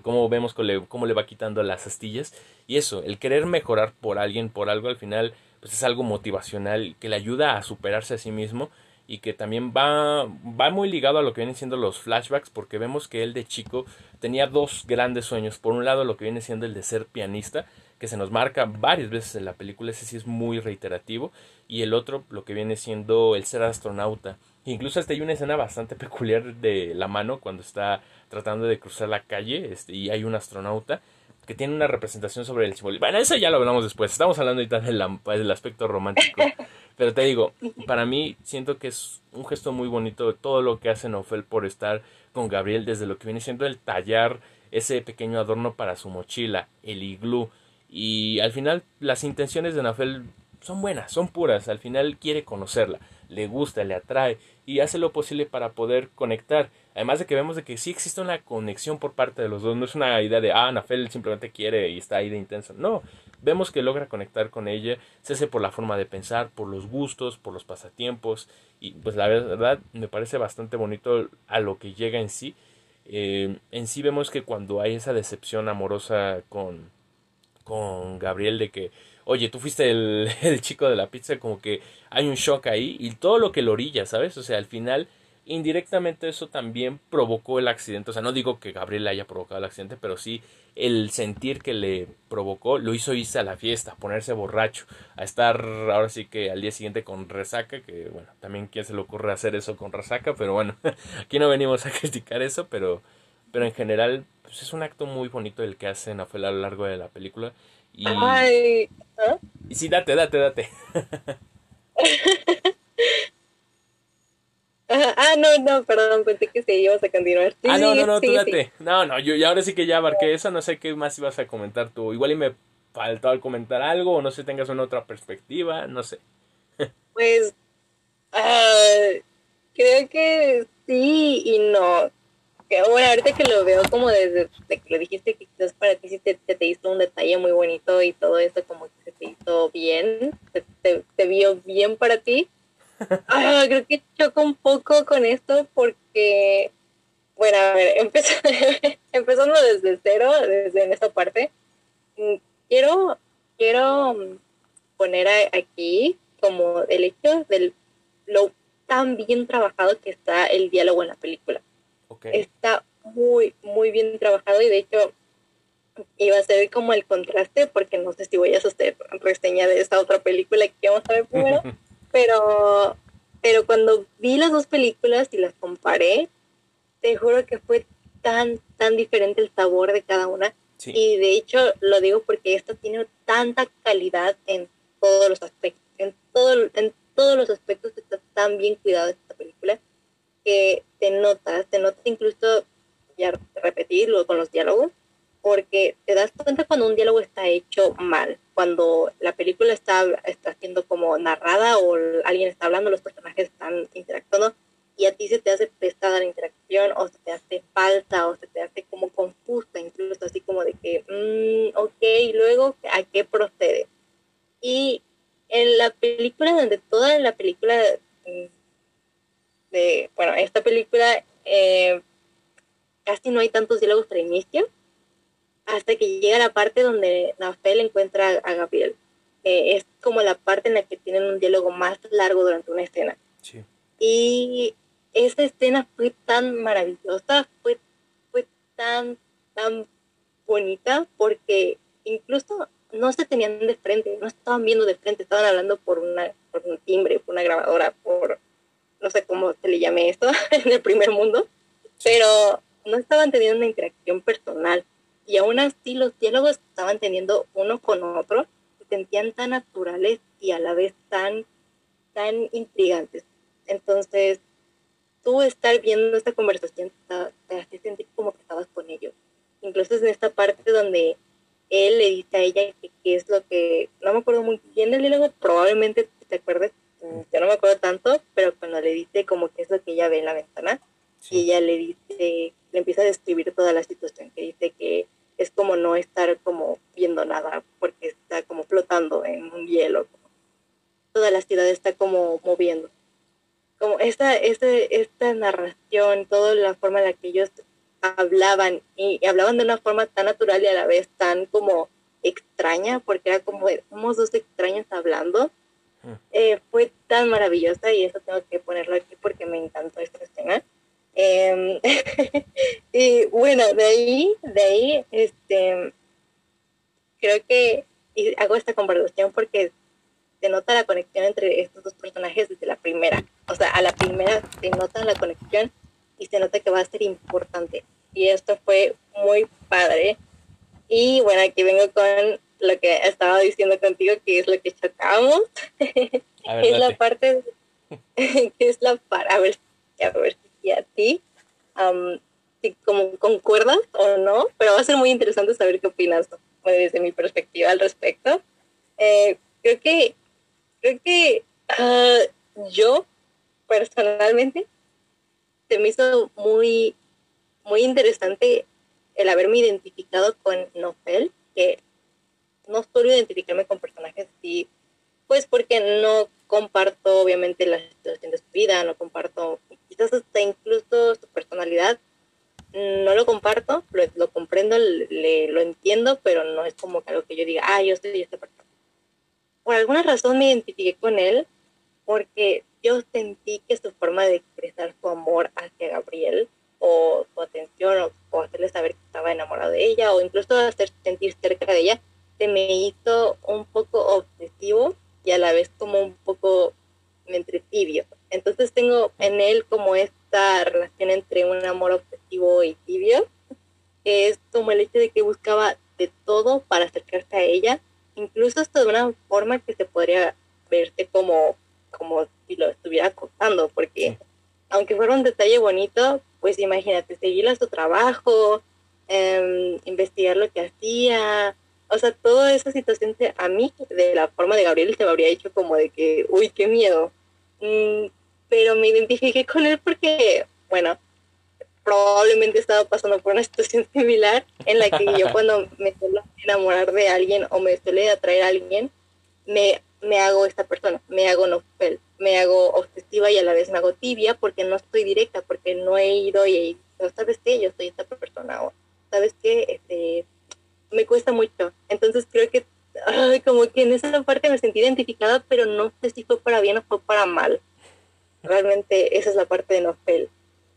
cómo vemos cómo le va quitando las astillas y eso, el querer mejorar por alguien, por algo al final, pues es algo motivacional que le ayuda a superarse a sí mismo y que también va, va muy ligado a lo que vienen siendo los flashbacks porque vemos que él de chico tenía dos grandes sueños. Por un lado lo que viene siendo el de ser pianista, que se nos marca varias veces en la película, ese sí es muy reiterativo, y el otro lo que viene siendo el ser astronauta. Incluso hasta hay una escena bastante peculiar de la mano cuando está tratando de cruzar la calle este, y hay un astronauta que tiene una representación sobre el simbolismo. Bueno, eso ya lo hablamos después. Estamos hablando ahorita del, del aspecto romántico. Pero te digo, para mí siento que es un gesto muy bonito todo lo que hace Nofel por estar con Gabriel desde lo que viene siendo el tallar ese pequeño adorno para su mochila, el iglú. Y al final las intenciones de Nofel son buenas, son puras. Al final quiere conocerla, le gusta, le atrae y hace lo posible para poder conectar. Además de que vemos de que sí existe una conexión por parte de los dos. No es una idea de, ah, Nafel simplemente quiere y está ahí de intensa. No, vemos que logra conectar con ella. Se hace por la forma de pensar, por los gustos, por los pasatiempos. Y pues la verdad me parece bastante bonito a lo que llega en sí. Eh, en sí vemos que cuando hay esa decepción amorosa con, con Gabriel de que oye, tú fuiste el, el, chico de la pizza, como que hay un shock ahí y todo lo que lo orilla, ¿sabes? O sea, al final, indirectamente eso también provocó el accidente. O sea, no digo que Gabriel haya provocado el accidente, pero sí el sentir que le provocó lo hizo irse a la fiesta, ponerse borracho, a estar ahora sí que al día siguiente con resaca, que bueno, también quién se le ocurre hacer eso con resaca, pero bueno, aquí no venimos a criticar eso, pero, pero en general pues es un acto muy bonito el que hacen a lo largo de la película y, Ay, ¿ah? y sí, date, date, date. ah, no, no, perdón, pensé que sí ibas a continuar. ah, no, no, no, tú date. No, no, yo y ahora sí que ya abarqué eso, no sé qué más ibas a comentar tú. Igual y me faltó al comentar algo, o no sé, tengas una otra perspectiva, no sé. pues, uh, creo que sí y no bueno, ahorita que lo veo como desde, que lo dijiste que quizás para ti sí te, te, hizo un detalle muy bonito y todo eso como que se te hizo bien, te, te, vio bien para ti. Ah, creo que choco un poco con esto porque, bueno, a ver, empezando desde cero, desde en esa parte, mm, quiero, quiero poner aquí como el hecho de lo tan bien trabajado que está el diálogo en la película. Está muy, muy bien trabajado y de hecho iba a ser como el contraste, porque no sé si voy a hacer reseña de esta otra película que vamos a ver primero, pero, pero cuando vi las dos películas y las comparé, te juro que fue tan, tan diferente el sabor de cada una. Y de hecho lo digo porque esta tiene tanta calidad en todos los aspectos, en, todo, en todos los aspectos está tan bien cuidado esta película que te notas, te notas incluso, ya repetirlo con los diálogos, porque te das cuenta cuando un diálogo está hecho mal, cuando la película está, está siendo como narrada o alguien está hablando, los personajes están interactuando y a ti se te hace pesada la interacción o se te hace falta o se te hace como confusa, incluso así como de que, mm, ok, y luego, ¿a qué procede? Y en la película, donde toda la película mm, de, bueno, esta película eh, casi no hay tantos diálogos para inicio, hasta que llega la parte donde Nafel encuentra a Gabriel. es como la parte en la que tienen un diálogo más largo durante una escena. Y esa escena fue tan maravillosa, fue, fue tan, tan bonita, porque incluso no se tenían de frente, no estaban viendo de frente, estaban hablando por, una, por un timbre, por una grabadora, por no sé cómo se le llame esto en el primer mundo, pero no estaban teniendo una interacción personal y aún así los diálogos estaban teniendo uno con otro, se sentían tan naturales y a la vez tan, tan intrigantes. Entonces, tú estar viendo esta conversación te, hace sentir como que estabas con ellos. Incluso es en esta parte donde él le dice a ella que, es lo que, no me acuerdo muy bien el diálogo, probablemente te acuerdes, mm, yo no me acuerdo tanto, pero cuando le dice como que es lo que ella ve en la ventana, y ella le dice, le empieza a describir toda la situación, que dice que es como no estar como viendo nada, porque está como flotando en un hielo. Toda la ciudad está como moviendo. Como esta, esta, esta narración, toda la forma en la que ellos hablaban y, hablaban de una forma tan natural y a la vez tan como extraña, porque era como somos dos extraños hablando, mm. eh, fue tan maravillosa y eso tengo que ponerlo aquí porque me encantó esta escena. Em, y bueno, de ahí, de ahí, este, creo que hago esta conversación porque se nota la conexión entre estos dos personajes desde la primera. O sea, a la primera se nota la conexión y se nota que va a ser importante. Y esto fue muy padre. Y bueno, aquí vengo con lo que estaba diciendo contigo, que es lo que chocamos. es la parte, que es la para, a ver, a ver y a ti, si como concuerdas o no, pero va a ser muy interesante saber qué opinas desde mi perspectiva al respecto. Eh, creo que, creo que ah, yo personalmente se me hizo muy, muy interesante el haberme identificado con Nofel, que no suelo identificarme con personajes así, pues porque no comparto obviamente la situación de su vida, no comparto quizás hasta incluso su personalidad, no lo comparto, lo, comprendo, lo entiendo, pero no es como algo que yo diga, ah, yo soy esta persona. Por alguna razón me identifiqué con él porque yo sentí que su forma de expresar su amor hacia Gabriel o su atención o, o hacerle saber que estaba enamorado de ella o incluso hacer sentir cerca de ella se me hizo un poco obsesivo y a la vez como un poco entre tibio. Entonces tengo en él como esta relación entre un amor obsesivo y tibio, que es como el hecho de que buscaba de todo para acercarse a ella, incluso hasta de una forma que se podría verse como, como si lo estuviera acosando, porque aunque fuera un detalle bonito, pues imagínate, seguirle su trabajo, em, investigar lo que hacía, o sea, toda esa situación a mí, de la forma de Gabriel, se me habría hecho como de que, uy, qué miedo. Mm, pero me identifiqué con él porque, bueno, probablemente estaba pasando por una situación similar en la que yo cuando me suelo enamorar de alguien o me suele atraer a alguien, me, me hago esta persona, me hago nofel, me hago obsesiva y a la vez me hago tibia porque no estoy directa, porque no he ido y, ¿sabes qué? Yo soy esta persona, o ¿sabes qué? Este, me cuesta mucho. Entonces creo que como que en esa parte me sentí identificada, pero no sé si fue para bien o fue para mal. Realmente esa es la parte de Nofel.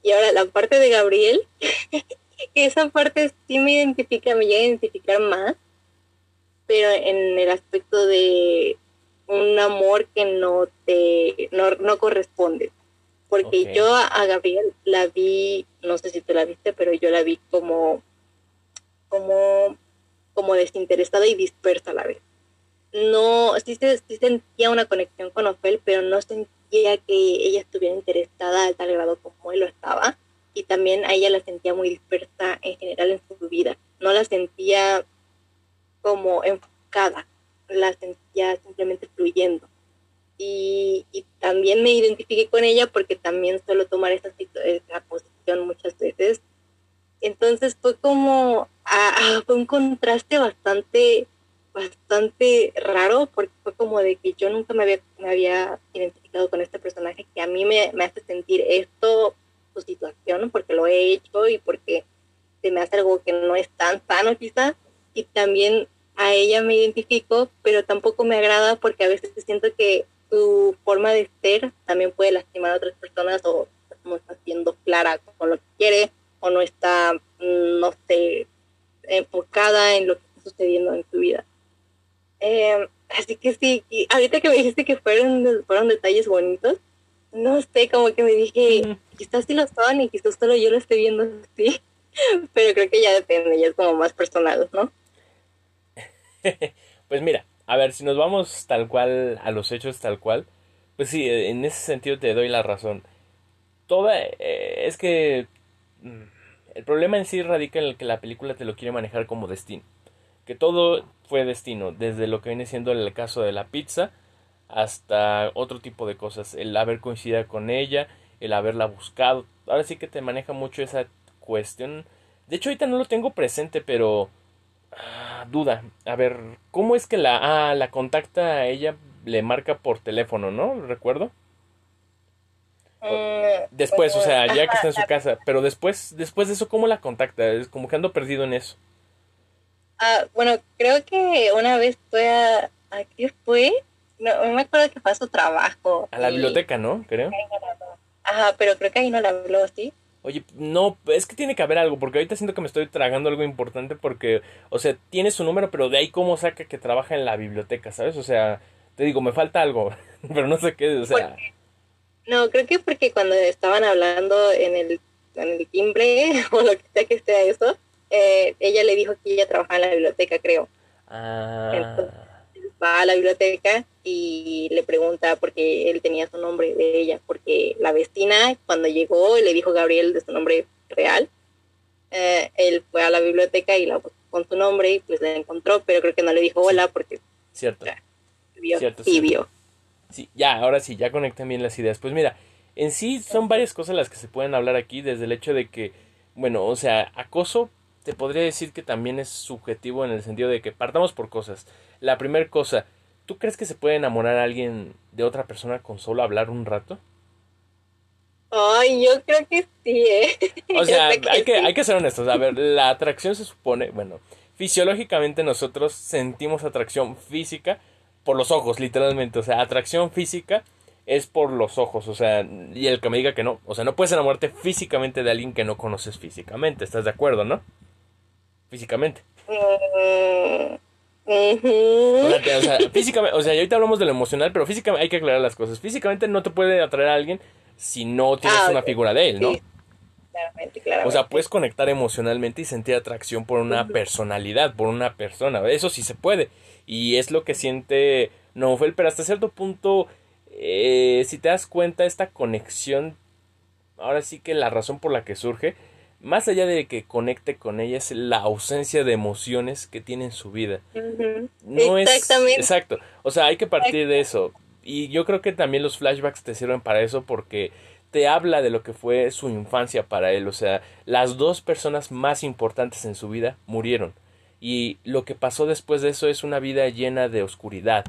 Y ahora la parte de Gabriel, esa parte sí me identifica, me llega a identificar más, pero en el aspecto de un amor que no te no, corresponde. Porque yo a Gabriel la vi, no sé si tú la viste, pero yo la vi como como como desinteresada y dispersa a la vez. No, sí, sí sentía una conexión con Ofel, pero no sentía que ella estuviera interesada al tal grado como él lo estaba. Y también a ella la sentía muy dispersa en general en su vida. No la sentía como enfocada, la sentía simplemente fluyendo. Y, también me identifiqué con ella porque también suelo tomar esa, esa posición muchas veces. Entonces fue como fue un contraste bastante, bastante raro, porque fue como de que yo nunca me había, me había identificado con este personaje que a mí me, me hace sentir esto, su situación, porque lo he hecho y porque se me hace algo que no es tan sano quizás, y también a ella me identifico, pero tampoco me agrada porque a veces siento que su forma de ser también puede lastimar a otras personas o como clara con lo que quiere o no está, mm, no sé, enfocada en lo que está sucediendo en su vida. Em, así que sí, y ahorita que me dijiste que fueron, fueron detalles bonitos, no sé, como que me dije, quizás sí lo son y quizás solo yo lo estoy viendo así, pero creo que ya depende, ya es como más personal, ¿no? pues mira, a ver, si nos vamos tal cual a los hechos tal cual, pues sí, en ese sentido te doy la razón. Toda, eh, es que mm, el problema en sí radica en el que la película te lo quiere manejar como destino. Que todo fue destino, desde lo que viene siendo el caso de la pizza hasta otro tipo de cosas. El haber coincidido con ella, el haberla buscado. Ahora sí que te maneja mucho esa cuestión. De hecho, ahorita no lo tengo presente, pero. Ah, duda. A ver, ¿cómo es que la. Ah, la contacta a ella, le marca por teléfono, ¿no? ¿Recuerdo? Mm, después, o sea, ya que está en su casa. Pero después, después de eso, ¿cómo la contacta? Es como que ando perdido en eso. Ah, bueno, creo que una vez fue a. ¿A qué fue? No, me acuerdo que fue a su trabajo. A la biblioteca, ¿no? Creo. Ajá, pero creo que ahí no la habló, ¿sí? Oye, no, es que tiene que haber algo, porque ahorita siento que me estoy tragando algo importante porque, o sea, tiene su número, pero de ahí cómo saca que trabaja en la biblioteca, ¿sabes? O sea, te digo, me falta algo, pero no sé qué, o sea... no, creo que porque cuando estaban hablando en el, en el timbre, o lo que sea que sea eso, eh, ella le dijo que ella trabajaba en la biblioteca, creo. Ah va a la biblioteca y le pregunta porque él tenía su nombre de ella, porque la vestina cuando llegó le dijo Gabriel de su nombre real, eh, él fue a la biblioteca y la con su nombre y pues la encontró, pero creo que no le dijo hola porque... Cierto. vio, sí, vio. Sí, ya, ahora sí, ya conectan bien las ideas. Pues mira, en sí son varias cosas las que se pueden hablar aquí, desde el hecho de que, bueno, o sea, acoso te podría decir que también es subjetivo en el sentido de que partamos por cosas. La primera cosa, ¿tú crees que se puede enamorar a alguien de otra persona con solo hablar un rato? Ay, yo creo que sí, ¿eh? O sea, hay que, hay que ser honestos. A ver, la atracción se supone, bueno, fisiológicamente nosotros sentimos atracción física por los ojos, literalmente. O sea, atracción física es por los ojos, o sea, y el que me diga que no, o sea, no puedes enamorarte físicamente de alguien que no conoces físicamente, ¿estás de acuerdo, no? Físicamente. o, sea, físicamente, o sea, ahorita hablamos de lo emocional, pero físicamente hay que aclarar las cosas. Físicamente no te puede atraer a alguien si no tienes ah, una figura de él, ¿no? Claramente, claramente. O sea, puedes conectar emocionalmente y sentir atracción por una personalidad, por una persona. Eso sí se puede. Y es lo que siente Novel, pero hasta cierto punto, eh, si te das cuenta, esta conexión, ahora sí que la razón por la que surge, más allá de que conecte con ella, es la ausencia de emociones que tiene en su vida. No Exactamente. Es, exacto. O sea, hay que partir de eso. Y yo creo que también los flashbacks te sirven para eso porque te habla de lo que fue su infancia para él. O sea, las dos personas más importantes en su vida murieron. Y lo que pasó después de eso es una vida llena de oscuridad,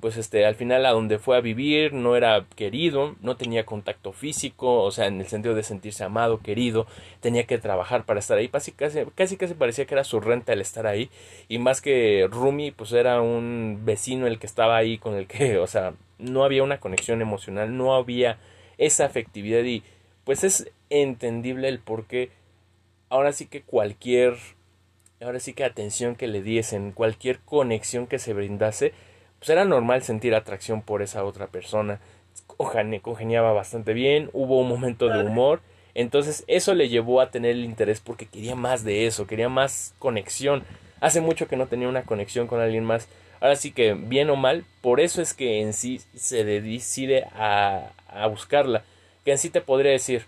pues este al final a donde fue a vivir no era querido, no tenía contacto físico, o sea, en el sentido de sentirse amado, querido, tenía que trabajar para estar ahí, casi casi, casi, casi parecía que era su renta el estar ahí, y más que Rumi, pues era un vecino el que estaba ahí con el que, o sea, no había una conexión emocional, no había esa afectividad. Y pues es entendible el por qué. Ahora sí que cualquier ahora sí que atención que le diesen, cualquier conexión que se brindase, pues era normal sentir atracción por esa otra persona. Congeniaba bastante bien, hubo un momento de humor. Entonces eso le llevó a tener el interés porque quería más de eso, quería más conexión. Hace mucho que no tenía una conexión con alguien más. Ahora sí que, bien o mal, por eso es que en sí se decide a, a buscarla. Que en sí te podría decir,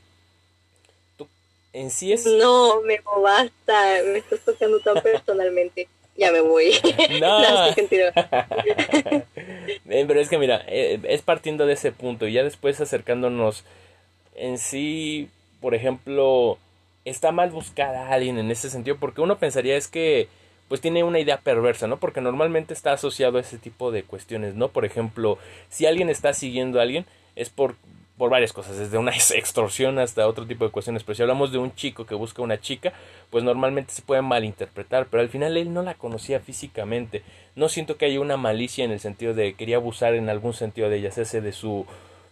tú en sí es... No, me basta, me estás tocando tan personalmente ya me voy. No. Pero es que mira, eh, es partiendo de ese punto y ya después acercándonos en sí, por ejemplo, está mal buscar a alguien en ese sentido porque uno pensaría es que pues tiene una idea perversa, ¿no? Porque normalmente está asociado a ese tipo de cuestiones, ¿no? Por ejemplo, si alguien está siguiendo a alguien es por por varias cosas, desde una extorsión hasta otro tipo de cuestiones. Pero si hablamos de un chico que busca una chica, pues normalmente se puede malinterpretar, pero al final él no la conocía físicamente. No siento que haya una malicia en el sentido de quería abusar en algún sentido de ella, ese de su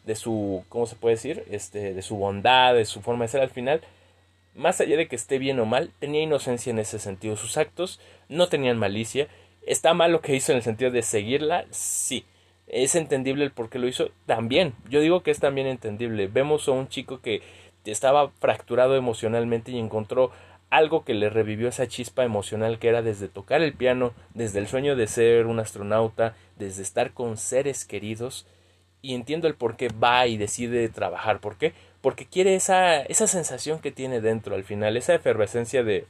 de su, ¿cómo se puede decir? Este, de su bondad, de su forma de ser al final, más allá de que esté bien o mal, tenía inocencia en ese sentido. Sus actos no tenían malicia. ¿Está mal lo que hizo en el sentido de seguirla? Sí. ¿Es entendible el por qué lo hizo? También. Yo digo que es también entendible. Vemos a un chico que estaba fracturado emocionalmente y encontró algo que le revivió esa chispa emocional que era desde tocar el piano, desde el sueño de ser un astronauta, desde estar con seres queridos. Y entiendo el por qué va y decide trabajar. ¿Por qué? Porque quiere esa, esa sensación que tiene dentro al final, esa efervescencia de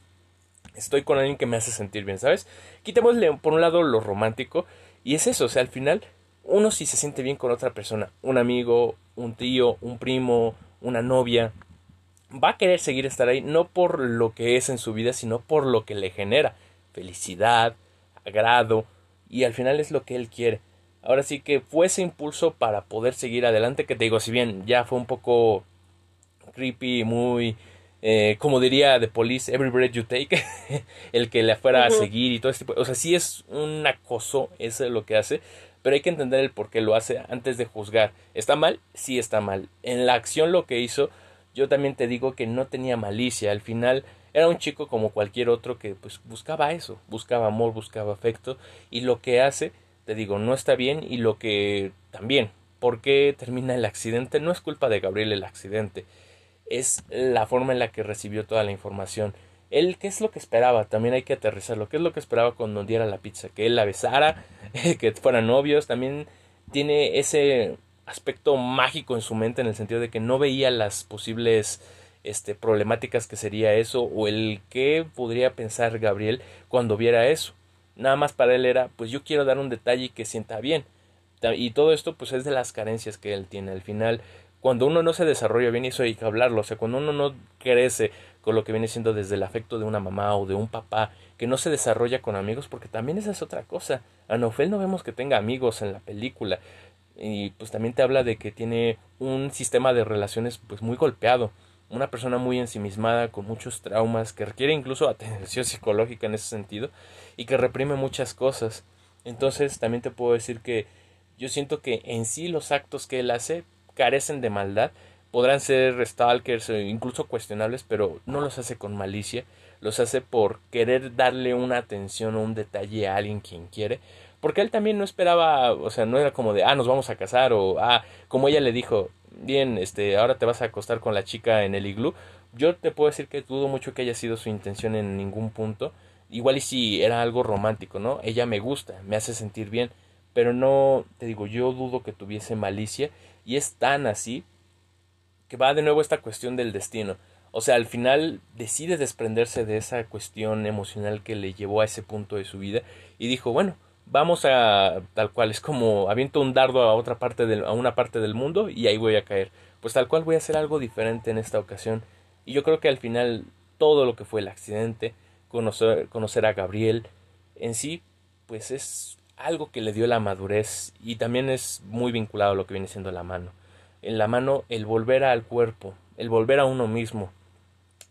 estoy con alguien que me hace sentir bien, ¿sabes? Quitémosle por un lado lo romántico y es eso, o sea, al final uno si se siente bien con otra persona, un amigo, un tío, un primo, una novia, va a querer seguir estar ahí no por lo que es en su vida, sino por lo que le genera felicidad, agrado y al final es lo que él quiere. Ahora sí que fue ese impulso para poder seguir adelante que te digo, si bien ya fue un poco creepy, muy eh, como diría The Police, Every Breath You Take, el que le fuera a seguir y todo este tipo. O sea, sí es un acoso, eso es lo que hace, pero hay que entender el por qué lo hace antes de juzgar. ¿Está mal? Sí está mal. En la acción lo que hizo, yo también te digo que no tenía malicia. Al final era un chico como cualquier otro que pues buscaba eso, buscaba amor, buscaba afecto y lo que hace, te digo, no está bien y lo que también, ¿por qué termina el accidente? No es culpa de Gabriel el accidente es la forma en la que recibió toda la información. Él, ¿qué es lo que esperaba? También hay que aterrizarlo. ¿Qué es lo que esperaba cuando diera la pizza? Que él la besara, que fueran novios. También tiene ese aspecto mágico en su mente en el sentido de que no veía las posibles este, problemáticas que sería eso o el qué podría pensar Gabriel cuando viera eso. Nada más para él era, pues yo quiero dar un detalle que sienta bien. Y todo esto pues es de las carencias que él tiene. Al final cuando uno no se desarrolla bien, y eso hay que hablarlo, o sea, cuando uno no crece con lo que viene siendo desde el afecto de una mamá o de un papá, que no se desarrolla con amigos, porque también esa es otra cosa. A Nofel no vemos que tenga amigos en la película, y pues también te habla de que tiene un sistema de relaciones pues muy golpeado, una persona muy ensimismada, con muchos traumas, que requiere incluso atención psicológica en ese sentido, y que reprime muchas cosas. Entonces también te puedo decir que yo siento que en sí los actos que él hace carecen de maldad, podrán ser stalkers o incluso cuestionables, pero no los hace con malicia, los hace por querer darle una atención o un detalle a alguien quien quiere, porque él también no esperaba, o sea, no era como de, ah, nos vamos a casar o, ah, como ella le dijo, bien, este, ahora te vas a acostar con la chica en el iglú, yo te puedo decir que dudo mucho que haya sido su intención en ningún punto, igual y si era algo romántico, ¿no? Ella me gusta, me hace sentir bien, pero no, te digo, yo dudo que tuviese malicia y es tan así que va de nuevo esta cuestión del destino. O sea, al final decide desprenderse de esa cuestión emocional que le llevó a ese punto de su vida y dijo, bueno, vamos a tal cual, es como aviento un dardo a otra parte del, a una parte del mundo y ahí voy a caer. Pues tal cual voy a hacer algo diferente en esta ocasión. Y yo creo que al final todo lo que fue el accidente, conocer, conocer a Gabriel en sí, pues es algo que le dio la madurez y también es muy vinculado a lo que viene siendo la mano. En la mano el volver al cuerpo, el volver a uno mismo,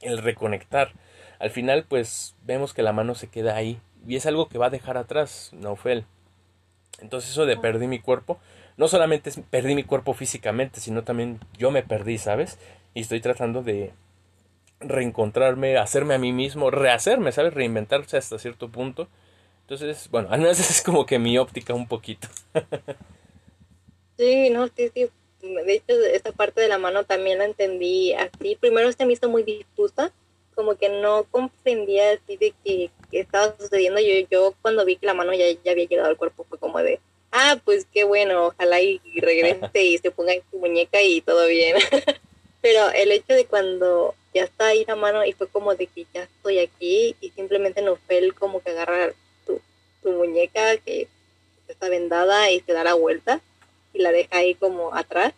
el reconectar. Al final pues vemos que la mano se queda ahí y es algo que va a dejar atrás Naufel. Entonces eso de perdí mi cuerpo, no solamente es perdí mi cuerpo físicamente, sino también yo me perdí, ¿sabes? Y estoy tratando de reencontrarme, hacerme a mí mismo, rehacerme, ¿sabes? Reinventarse hasta cierto punto entonces, bueno, al menos es como que mi óptica un poquito. sí, no, sí, sí. De hecho, esta parte de la mano también la entendí así. Primero se me hizo muy difusa, como que no comprendía así de que, estaba sucediendo. Yo, yo cuando vi que la mano ya, ya había llegado al cuerpo fue como de, ah, pues qué bueno, ojalá y regrese y se ponga en su muñeca y todo bien. Pero el hecho de cuando ya está ahí la mano y fue como de que ya estoy aquí y simplemente no fue el como que agarrar tu muñeca que está vendada y se da la vuelta y la deja ahí como atrás.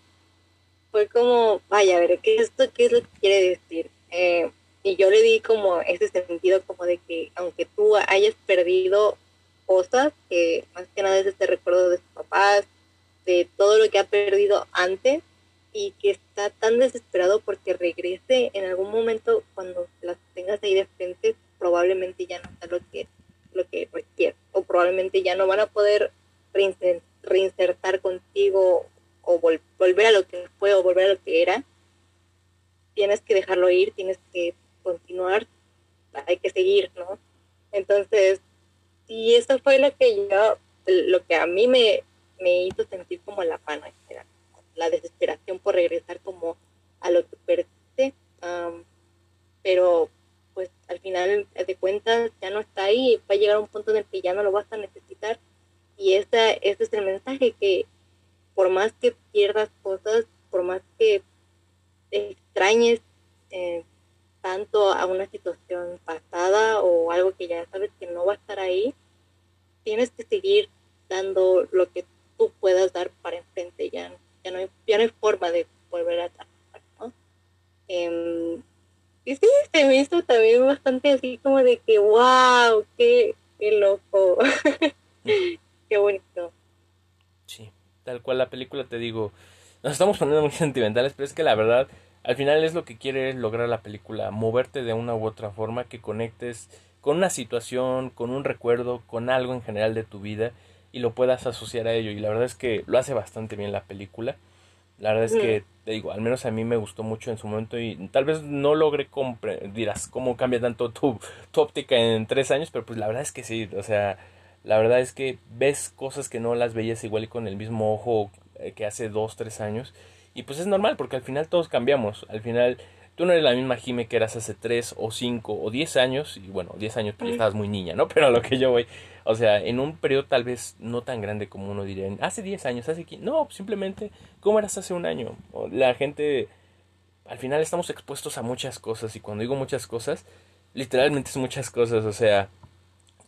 Fue como, vaya, a ver, ¿qué es esto? ¿Qué es lo que quiere decir? Eh, y yo le di como ese sentido como de que aunque tú hayas perdido cosas, que más que nada es este recuerdo de sus papás, de todo lo que ha perdido antes y que está tan desesperado porque regrese en algún momento cuando las tengas ahí de frente, probablemente ya no está lo que lo que requiere o probablemente ya no van a poder reinsertar contigo o volver a lo que que era, tienes que dejarlo ir, tienes que continuar, hay que seguir, ¿no? Entonces, y eso fue lo que yo, lo que a mí me, me hizo sentir como la pana, la desesperación por regresar como a lo que perdiste, pero pues al final de cuentas ya no está ahí, va a llegar a un punto en el que ya no lo vas a necesitar y ese, ese es el mensaje que por más que pierdas cosas, por más que extrañes eh, tanto a una situación pasada o algo que ya sabes que no va a estar ahí, tienes que seguir dando lo que tú puedas dar para enfrente, ya, ya, no, hay, ya no hay forma de volver a trabajar, ¿no? Em, y sí, se me hizo también bastante así como de que, wow, qué, qué loco, qué bonito. Sí, tal cual la película te digo, nos estamos poniendo muy sentimentales, pero es que la verdad, al final es lo que quiere lograr la película, moverte de una u otra forma, que conectes con una situación, con un recuerdo, con algo en general de tu vida y lo puedas asociar a ello. Y la verdad es que lo hace bastante bien la película. La verdad es que, te digo, al menos a mí me gustó mucho en su momento y tal vez no logré dirás, cómo cambia tanto tu, tu óptica en tres años, pero pues la verdad es que sí, o sea, la verdad es que ves cosas que no las veías igual y con el mismo ojo eh, que hace dos, tres años. Y pues es normal porque al final todos cambiamos, al final tú no eres la misma Jime que eras hace tres o cinco o diez años. Y bueno, diez años pero estabas muy niña, ¿no? Pero a lo que yo voy, o sea, en un periodo tal vez no tan grande como uno diría, hace 10 años, hace 15, no, simplemente, ¿cómo eras hace un año? La gente, al final estamos expuestos a muchas cosas. Y cuando digo muchas cosas, literalmente es muchas cosas, o sea,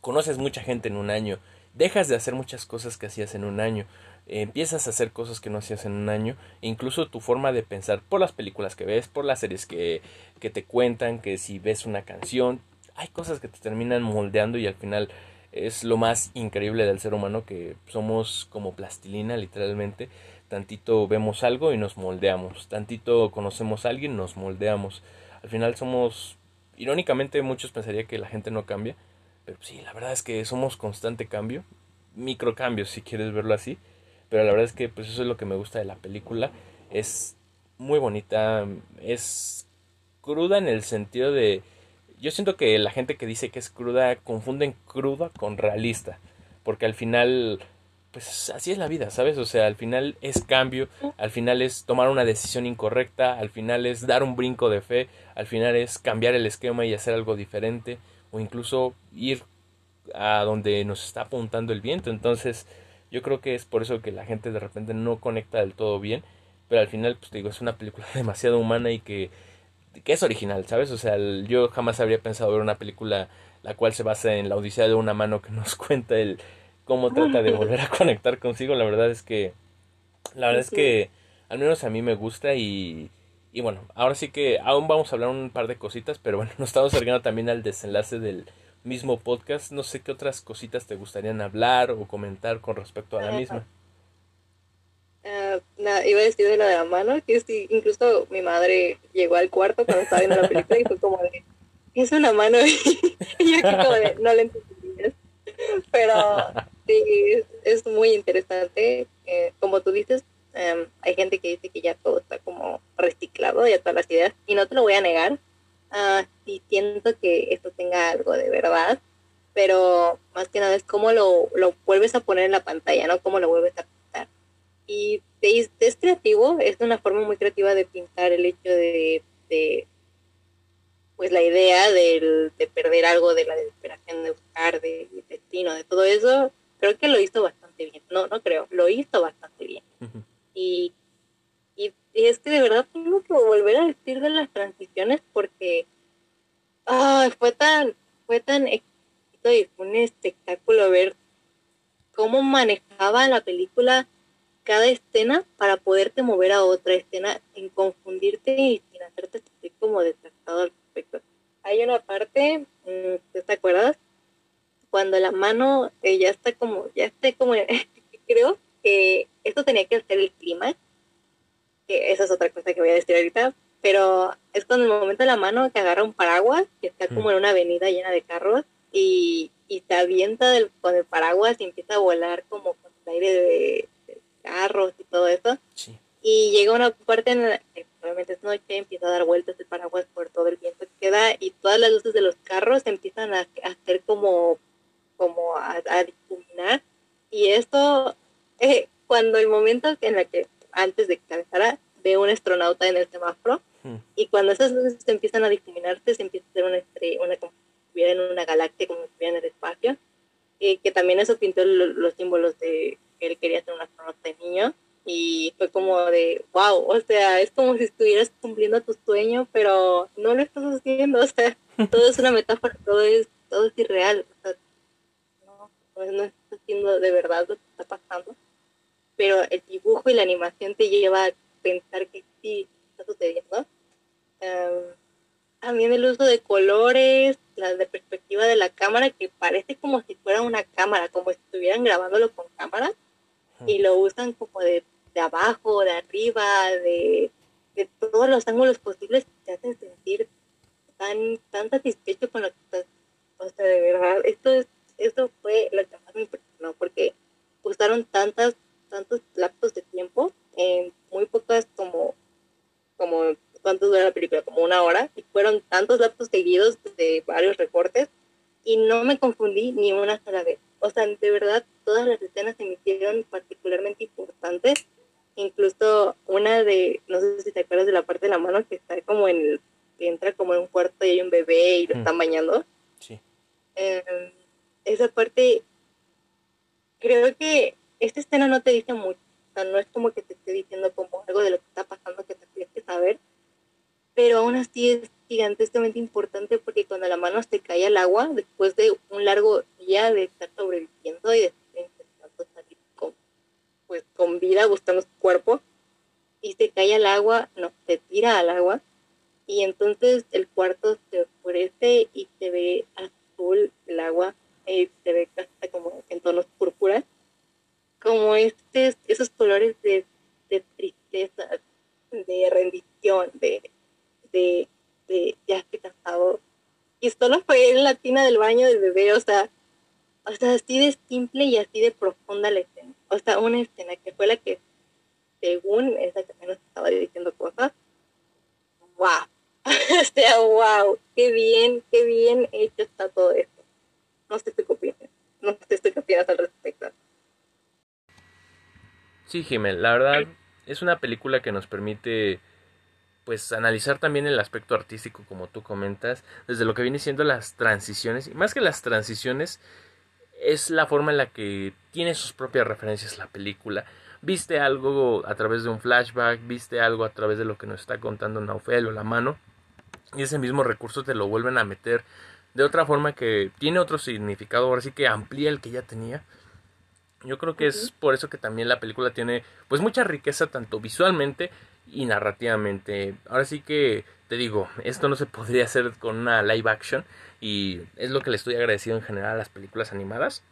conoces mucha gente en un año, dejas de hacer muchas cosas que hacías en un año, empiezas a hacer cosas que no hacías en un año, incluso tu forma de pensar por las películas que ves, por las series que, que te cuentan, que si ves una canción, hay cosas que te terminan moldeando y al final es lo más increíble del ser humano que somos como plastilina literalmente. Tantito vemos algo y nos moldeamos tantito conocemos a alguien nos moldeamos. Al final somos irónicamente muchos pensarían que la gente no cambia pero sí la verdad es que somos constante cambio. Microcambios si quieres verlo así. Pero la verdad es que pues eso es lo que me gusta de la película. Es muy bonita es cruda en el sentido de yo siento que la gente que dice que es cruda confunden cruda con realista, porque al final, pues así es la vida, ¿sabes? O sea, al final es cambio, al final es tomar una decisión incorrecta, al final es dar un brinco de fe, al final es cambiar el esquema y hacer algo diferente, o incluso ir a donde nos está apuntando el viento. Entonces, yo creo que es por eso que la gente de repente no conecta del todo bien, pero al final, pues te digo, es una película demasiado humana y que que es original, ¿sabes? O sea, yo jamás habría pensado ver una película la cual se basa en la odisea de una mano que nos cuenta el cómo trata de volver a conectar consigo. La verdad es que, la verdad es que al menos a mí me gusta y, y bueno, ahora sí que aún vamos a hablar un par de cositas, pero bueno, nos estamos acercando también al desenlace del mismo podcast. No sé qué otras cositas te gustarían hablar o comentar con respecto a la misma. Uh, iba a decir de la de la mano, que sí, incluso mi madre llegó al cuarto cuando estaba viendo la película y fue como de, es una mano, y yo como de, no le entendí. Pero sí, es, muy interesante. Eh, como tú dices, em, hay gente que dice que ya todo está como reciclado, ya todas las ideas, y no te lo voy a negar. Uh, sí siento que esto tenga algo de verdad, pero más que nada es cómo lo, lo vuelves a poner en la pantalla, ¿no? Cómo lo vuelves a y es, creativo, es una forma muy creativa de pintar el hecho de, pues la idea de perder algo, de la desesperación de buscar, de, destino, de todo eso, creo que lo hizo bastante bien. No, no creo, lo hizo bastante bien. Y, y, es que de verdad tengo que volver a decir de las transiciones porque fue tan, fue tan y fue un espectáculo ver cómo manejaba la película cada escena para poderte mover a otra escena sin confundirte y sin hacerte sentir como detractado al respecto. Hay una parte, mm, ¿te acuerdas? Cuando la mano eh, ya está como, ya está como, creo que esto tenía que ser el clima, que esa es otra cosa que voy a decir ahorita, pero es cuando el momento de la mano que agarra un paraguas, que está como en una avenida llena de carros, y, y se avienta del, con el paraguas y empieza a volar como con el aire de, carros y todo eso. Y llega una parte en la que noche, empieza a dar vueltas el paraguas por todo el viento que queda y todas las luces de los carros empiezan a, hacer como, como a, a difuminar. Y esto, eh, cuando el momento en el que antes de que comenzara, ve un astronauta en el semáforo hmm. y cuando esas luces empiezan a difuminarse, se empieza a hacer una estrella, una, como si estuviera en una galaxia, como si estuviera en el espacio. Y que también eso pintó los símbolos de que él quería ser un astronauta de niño y fue como de, wow, o sea, es como si estuvieras cumpliendo tu sueño, pero no lo estás haciendo, o sea, todo es una metáfora, todo es, todo es irreal, o sea, no, no estás haciendo de verdad lo que está pasando, pero el dibujo y la animación te lleva a pensar que sí está sucediendo. Em, también el uso de colores, la de perspectiva de la cámara, que parece como si fuera una cámara, como si estuvieran grabándolo con cámara, y lo usan como de de abajo, de arriba, de, todos los ángulos posibles que te hacen sentir tan, tan satisfecho con lo que estás. O sea, de verdad, esto, es, esto fue lo que más me impresionó, porque usaron tantas, tantos lapsos de tiempo en muy pocas, como, como, ¿cuánto dura la película? Como una hora, y fueron tantos lapsos seguidos de varios recortes, y no me confundí ni una sola vez. O sea, de verdad, todas las escenas se me hicieron particularmente importantes Incluso una de, no sé si te acuerdas de la parte de la mano que está como en el, que entra como en un cuarto y hay un bebé y lo están bañando. Sí. Em, esa parte, creo que esta escena no te dice mucho. O sea, no es como que te esté diciendo como algo de lo que está pasando que te tienes que saber. Pero aún así es gigantescamente importante porque cuando la mano se cae al agua, después de un largo día de estar sobreviviendo y de pues con vida buscando su cuerpo y se cae al agua, no, se tira al agua y entonces el cuarto se oscurece y se ve azul el agua, y se ve hasta como en tonos púrpura, como este, esos colores de, tristeza, de rendición, de, de, de ya estoy cansado. Y solo fue en la tina del baño del bebé, o sea, o sea, así de simple y así de profunda la escena. O sea, una escena que fue la que, según esa que menos estaba diciendo cosas, wow. o sea, wow, qué bien, qué bien hecho está todo esto. No sé qué opinas. No sé qué opinas al respecto. Sí, Jiménez, la verdad es una película que nos permite pues analizar también el aspecto artístico como tú comentas, desde lo que viene siendo las transiciones, y más que las transiciones, es la forma en la que tiene sus propias referencias la película. Viste algo a través de un flashback, viste algo a través de lo que nos está contando Naufel o la mano, y ese mismo recurso te lo vuelven a meter de otra forma que tiene otro significado, ahora sí que amplía el que ya tenía. Yo creo que es por eso que también la película tiene pues mucha riqueza tanto visualmente y narrativamente. Ahora sí que te digo, esto no se podría hacer con una live action y es lo que le estoy agradecido en general a las películas animadas.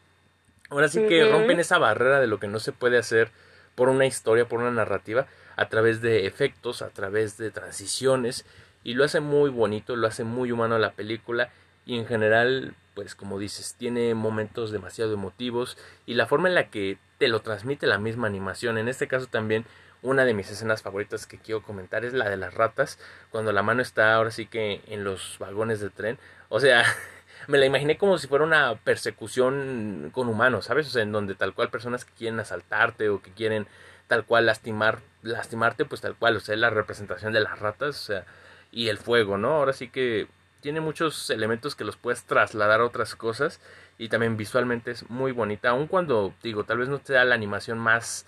Ahora sí que rompen esa barrera de lo que no se puede hacer por una historia, por una narrativa, a través de efectos, a través de transiciones y lo hace muy bonito, lo hace muy humano la película y en general, pues como dices, tiene momentos demasiado emotivos y la forma en la que te lo transmite la misma animación, en este caso también una de mis escenas favoritas que quiero comentar es la de las ratas, cuando la mano está ahora sí que en los vagones del tren. O sea, me la imaginé como si fuera una persecución con humanos, ¿sabes? O sea, en donde tal cual personas que quieren asaltarte o que quieren tal cual lastimar, lastimarte, pues tal cual, o sea, la representación de las ratas, o sea, y el fuego, ¿no? Ahora sí que tiene muchos elementos que los puedes trasladar a otras cosas y también visualmente es muy bonita, aun cuando digo, tal vez no te da la animación más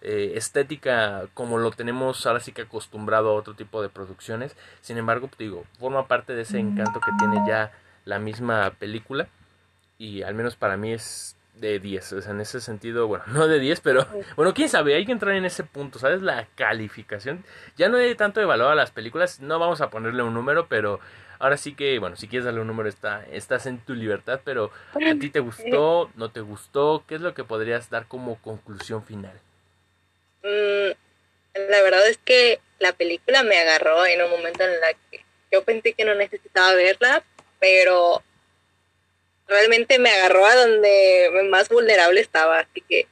eh, estética como lo tenemos ahora sí que acostumbrado a otro tipo de producciones. Sin embargo, pues, digo, forma parte de ese encanto que tiene ya la misma película y al menos para mí es de 10, o sea, en ese sentido, bueno, no de 10, pero bueno, quién sabe, hay que entrar en ese punto, ¿sabes? La calificación, ya no hay tanto de valor a las películas, no vamos a ponerle un número, pero ahora sí que, bueno, si quieres darle un número, está, estás en tu libertad, pero ¿a ti te gustó, no te gustó? ¿Qué es lo que podrías dar como conclusión final? Mm, la verdad es que la película me agarró en un momento en el que yo pensé que no necesitaba verla, pero realmente me agarró a donde más vulnerable estaba. Así que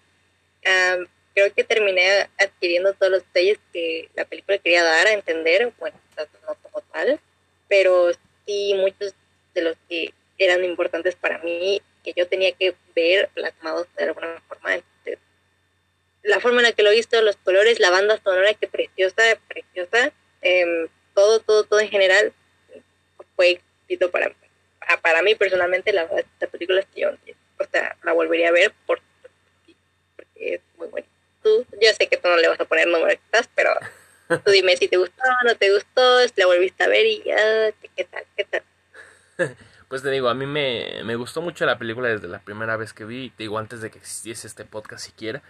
creo que terminé adquiriendo todos los detalles que la película quería dar a entender, bueno, no como tal, pero sí muchos de los que eran importantes para mí, que yo tenía que ver plasmados de alguna forma. la forma en la que lo he visto, los colores, la banda sonora, que preciosa, preciosa, em, todo, todo, todo en general fue éxito para mí. Para mí personalmente, la esta película es que yo, o sea, la volvería a ver por, porque es muy buena. Tú, yo sé que tú no le vas a poner número exacto, pero tú dime si te gustó no te gustó, si la volviste a ver y ya, ¿qué tal? ¿Qué tal? Pues te digo, a mí me, me gustó mucho la película desde la primera vez que vi, te digo, antes de que existiese este podcast siquiera.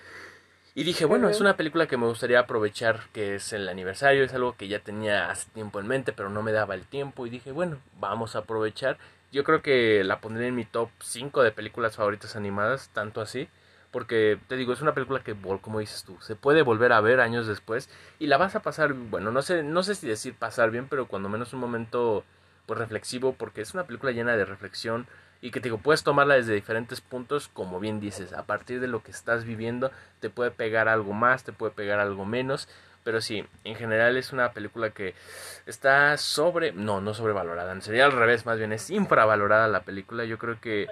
Y dije, bueno, es una película que me gustaría aprovechar, que es el aniversario, es algo que ya tenía hace tiempo en mente, pero no me daba el tiempo. Y dije, bueno, vamos a aprovechar. Yo creo que la pondré en mi top 5 de películas favoritas animadas, tanto así. Porque te digo, es una película que, como dices tú, se puede volver a ver años después y la vas a pasar, bueno, no sé, no sé si decir pasar bien, pero cuando menos un momento pues reflexivo porque es una película llena de reflexión y que te digo, puedes tomarla desde diferentes puntos, como bien dices, a partir de lo que estás viviendo te puede pegar algo más, te puede pegar algo menos, pero sí, en general es una película que está sobre, no, no sobrevalorada, sería al revés, más bien es infravalorada la película, yo creo que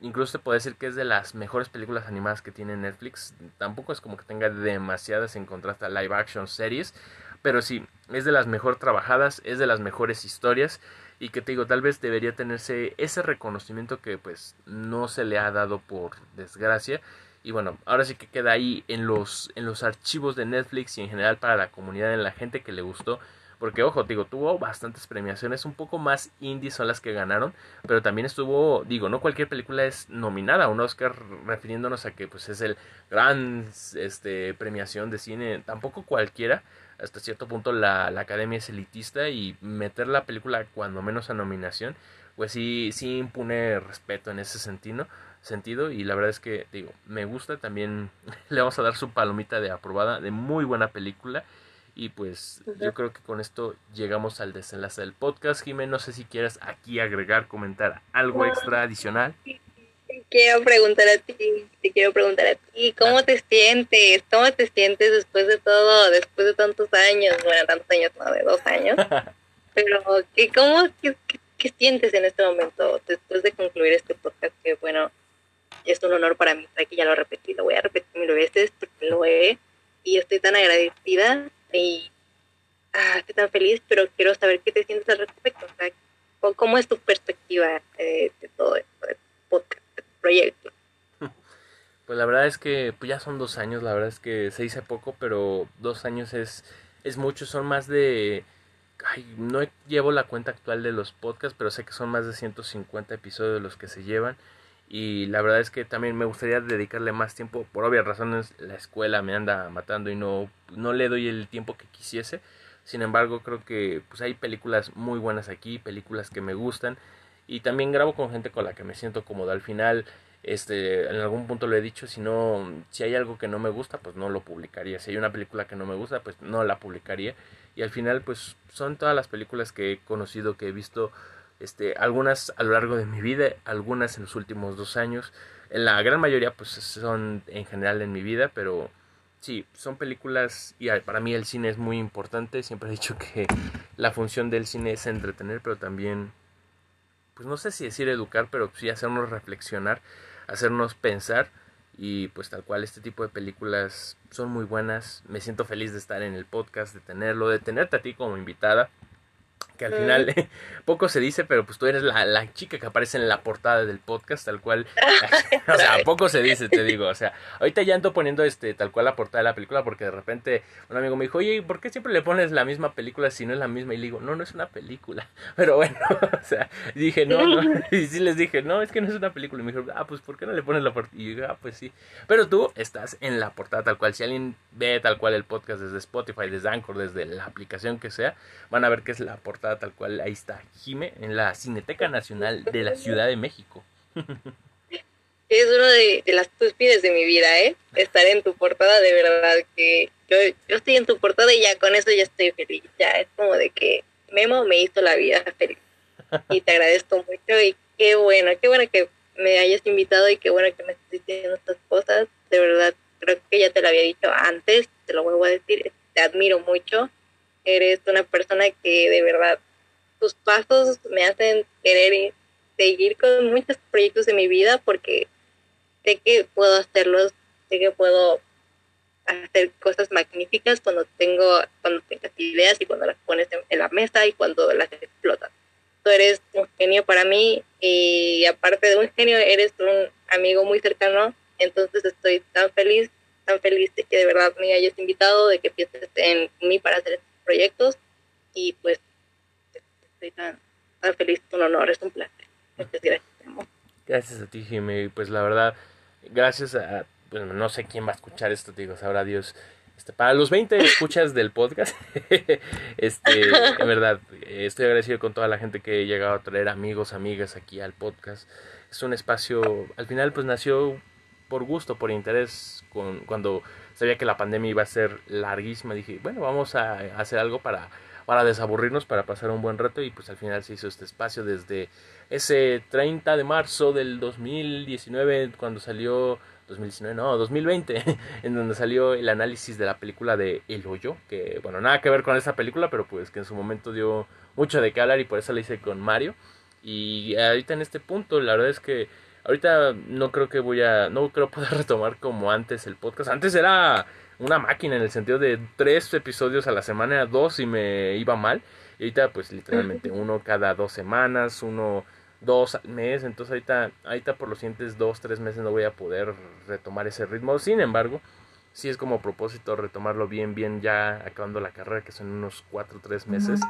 incluso te puedo decir que es de las mejores películas animadas que tiene Netflix, tampoco es como que tenga demasiadas en contraste a live action series, pero sí, es de las mejor trabajadas, es de las mejores historias y que te digo, tal vez debería tenerse ese reconocimiento que pues no se le ha dado por desgracia. Y bueno, ahora sí que queda ahí en los, en los archivos de Netflix y en general para la comunidad, en la gente que le gustó. Porque, ojo, digo, tuvo bastantes premiaciones, un poco más indie son las que ganaron, pero también estuvo, digo, no cualquier película es nominada a un Oscar, refiriéndonos a que pues es el gran este, premiación de cine, tampoco cualquiera, hasta cierto punto la, la, academia es elitista y meter la película cuando menos a nominación, pues sí, sí impone respeto en ese sentido, sentido y la verdad es que digo, me gusta también, le vamos a dar su palomita de aprobada, de muy buena película y pues yo creo que con esto llegamos al desenlace del podcast. Jimé, no sé si quieres aquí agregar, comentar algo extra adicional quiero preguntar a ti, te quiero preguntar a ti, ¿cómo ah. te sientes? ¿Cómo te sientes después de todo, después de tantos años? Bueno, tantos años, no, de dos años. Pero, ¿qué, ¿cómo, qué, qué, sientes en este momento después de concluir este podcast? Que, bueno, es un honor para mí, que ya lo he repetido, voy a repetir mil veces porque lo he, y estoy tan agradecida y ah, estoy tan feliz, pero quiero saber qué te sientes al respecto, o sea, ¿cómo es tu perspectiva de, de todo esto, del podcast? proyecto. Pues la verdad es que pues ya son dos años, la verdad es que se dice poco, pero dos años es, es mucho, son más de... Ay, no llevo la cuenta actual de los podcasts, pero sé que son más de 150 episodios de los que se llevan. Y la verdad es que también me gustaría dedicarle más tiempo. Por obvias razones, la escuela me anda matando y no, no le doy el tiempo que quisiese. Sin embargo, creo que pues hay películas muy buenas aquí, películas que me gustan y también grabo con gente con la que me siento cómodo. Al final, este, en algún punto lo he dicho, si no, si hay algo que no me gusta, pues no lo publicaría. Si hay una película que no me gusta, pues no la publicaría. Y al final, pues son todas las películas que he conocido, que he visto, este, algunas a lo largo de mi vida, algunas en los últimos dos años. En la gran mayoría, pues son en general en mi vida, pero sí, son películas y para mí el cine es muy importante. Siempre he dicho que la función del cine es entretener, pero también pues no sé si decir educar, pero sí hacernos reflexionar, hacernos pensar y pues tal cual este tipo de películas son muy buenas. Me siento feliz de estar en el podcast, de tenerlo, de tenerte a ti como invitada que al final poco se dice, pero pues tú eres la, la, chica que aparece en la portada del podcast, tal cual. o sea, poco se dice, te digo. O sea, ahorita ya ando poniendo este tal cual la portada de la película porque de repente un amigo me dijo, oye, ¿por qué siempre le pones la misma película si no es la misma? Y le digo, no, no es una película. Pero bueno, o sea, dije, no, no. Y sí les dije, no, es que no es una película. Y me dijo, ah, pues ¿por qué no le pones la portada? Y yo, ah, pues sí. Pero tú estás en la portada tal cual. Si alguien ve tal cual el podcast desde Spotify, desde Anchor, desde la aplicación que sea, van a ver que es la portada tal cual ahí está Jime en la Cineteca Nacional de la Ciudad de México. Es uno de, las cúspides de mi vida, ¿eh? Estar en tu portada, de verdad, que yo, yo estoy en tu portada y ya con eso ya estoy feliz. Ya es como de que Memo me hizo la vida feliz. Y te agradezco mucho y qué bueno, qué bueno que me hayas invitado y qué bueno que me estés diciendo estas cosas. De verdad, creo que ya te lo había dicho antes, te lo vuelvo a decir, te admiro mucho, eres una persona que de verdad tus pasos me hacen querer seguir con muchos proyectos de mi vida porque sé que puedo hacerlos, sé que puedo hacer cosas magníficas cuando tengo cuando tengas ideas y cuando las pones en, la mesa y cuando las explotas. Tú eres un genio para mí y aparte de un genio eres un amigo muy cercano, entonces estoy tan feliz, tan feliz de que de verdad me hayas invitado, de que pienses en mí para hacer estos proyectos y pues estoy tan, tan feliz, un honor, es un placer. Muchas gracias. Gracias a ti, Jimmy. Pues la verdad, gracias a pues no sé quién va a escuchar esto, digo, sabrá Dios. Este, para los 20 escuchas del podcast, este, en verdad, estoy agradecido con toda la gente que he llegado a traer amigos, amigas aquí al podcast. Es un espacio, al final pues nació por gusto, por interés, con, cuando sabía que la pandemia iba a ser larguísima, dije, bueno, vamos a hacer algo para, para desaburrirnos, para pasar un buen rato y pues al final se hizo este espacio desde ese 30 de marzo del 2019, cuando salió 2019, no, 2020, en donde salió el análisis de la película de El Hoyo, que bueno, nada que ver con esa película, pero pues que en su momento dio mucho de qué hablar y por eso la hice con Mario. Y ahorita en este punto, la verdad es que ahorita no creo que voy a, no creo poder retomar como antes el podcast. Antes era una máquina en el sentido de tres episodios a la semana, dos y me iba mal. Y ahorita pues literalmente uno cada dos semanas, uno dos meses, entonces ahorita, ahorita por los siguientes dos, tres meses no voy a poder retomar ese ritmo. Sin embargo, sí es como propósito retomarlo bien, bien ya acabando la carrera, que son unos cuatro, tres meses.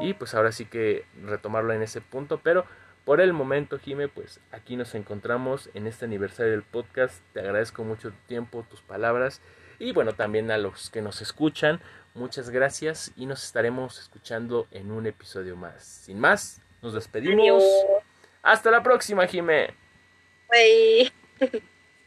Y pues ahora sí que retomarlo en ese punto, pero por el momento, Jime, pues aquí nos encontramos en este aniversario del podcast. Te agradezco mucho tu tiempo, tus palabras. Y bueno, también a los que nos escuchan, muchas gracias y nos estaremos escuchando en un episodio más. Sin más, nos despedimos. Hasta la próxima, Jime. Bye.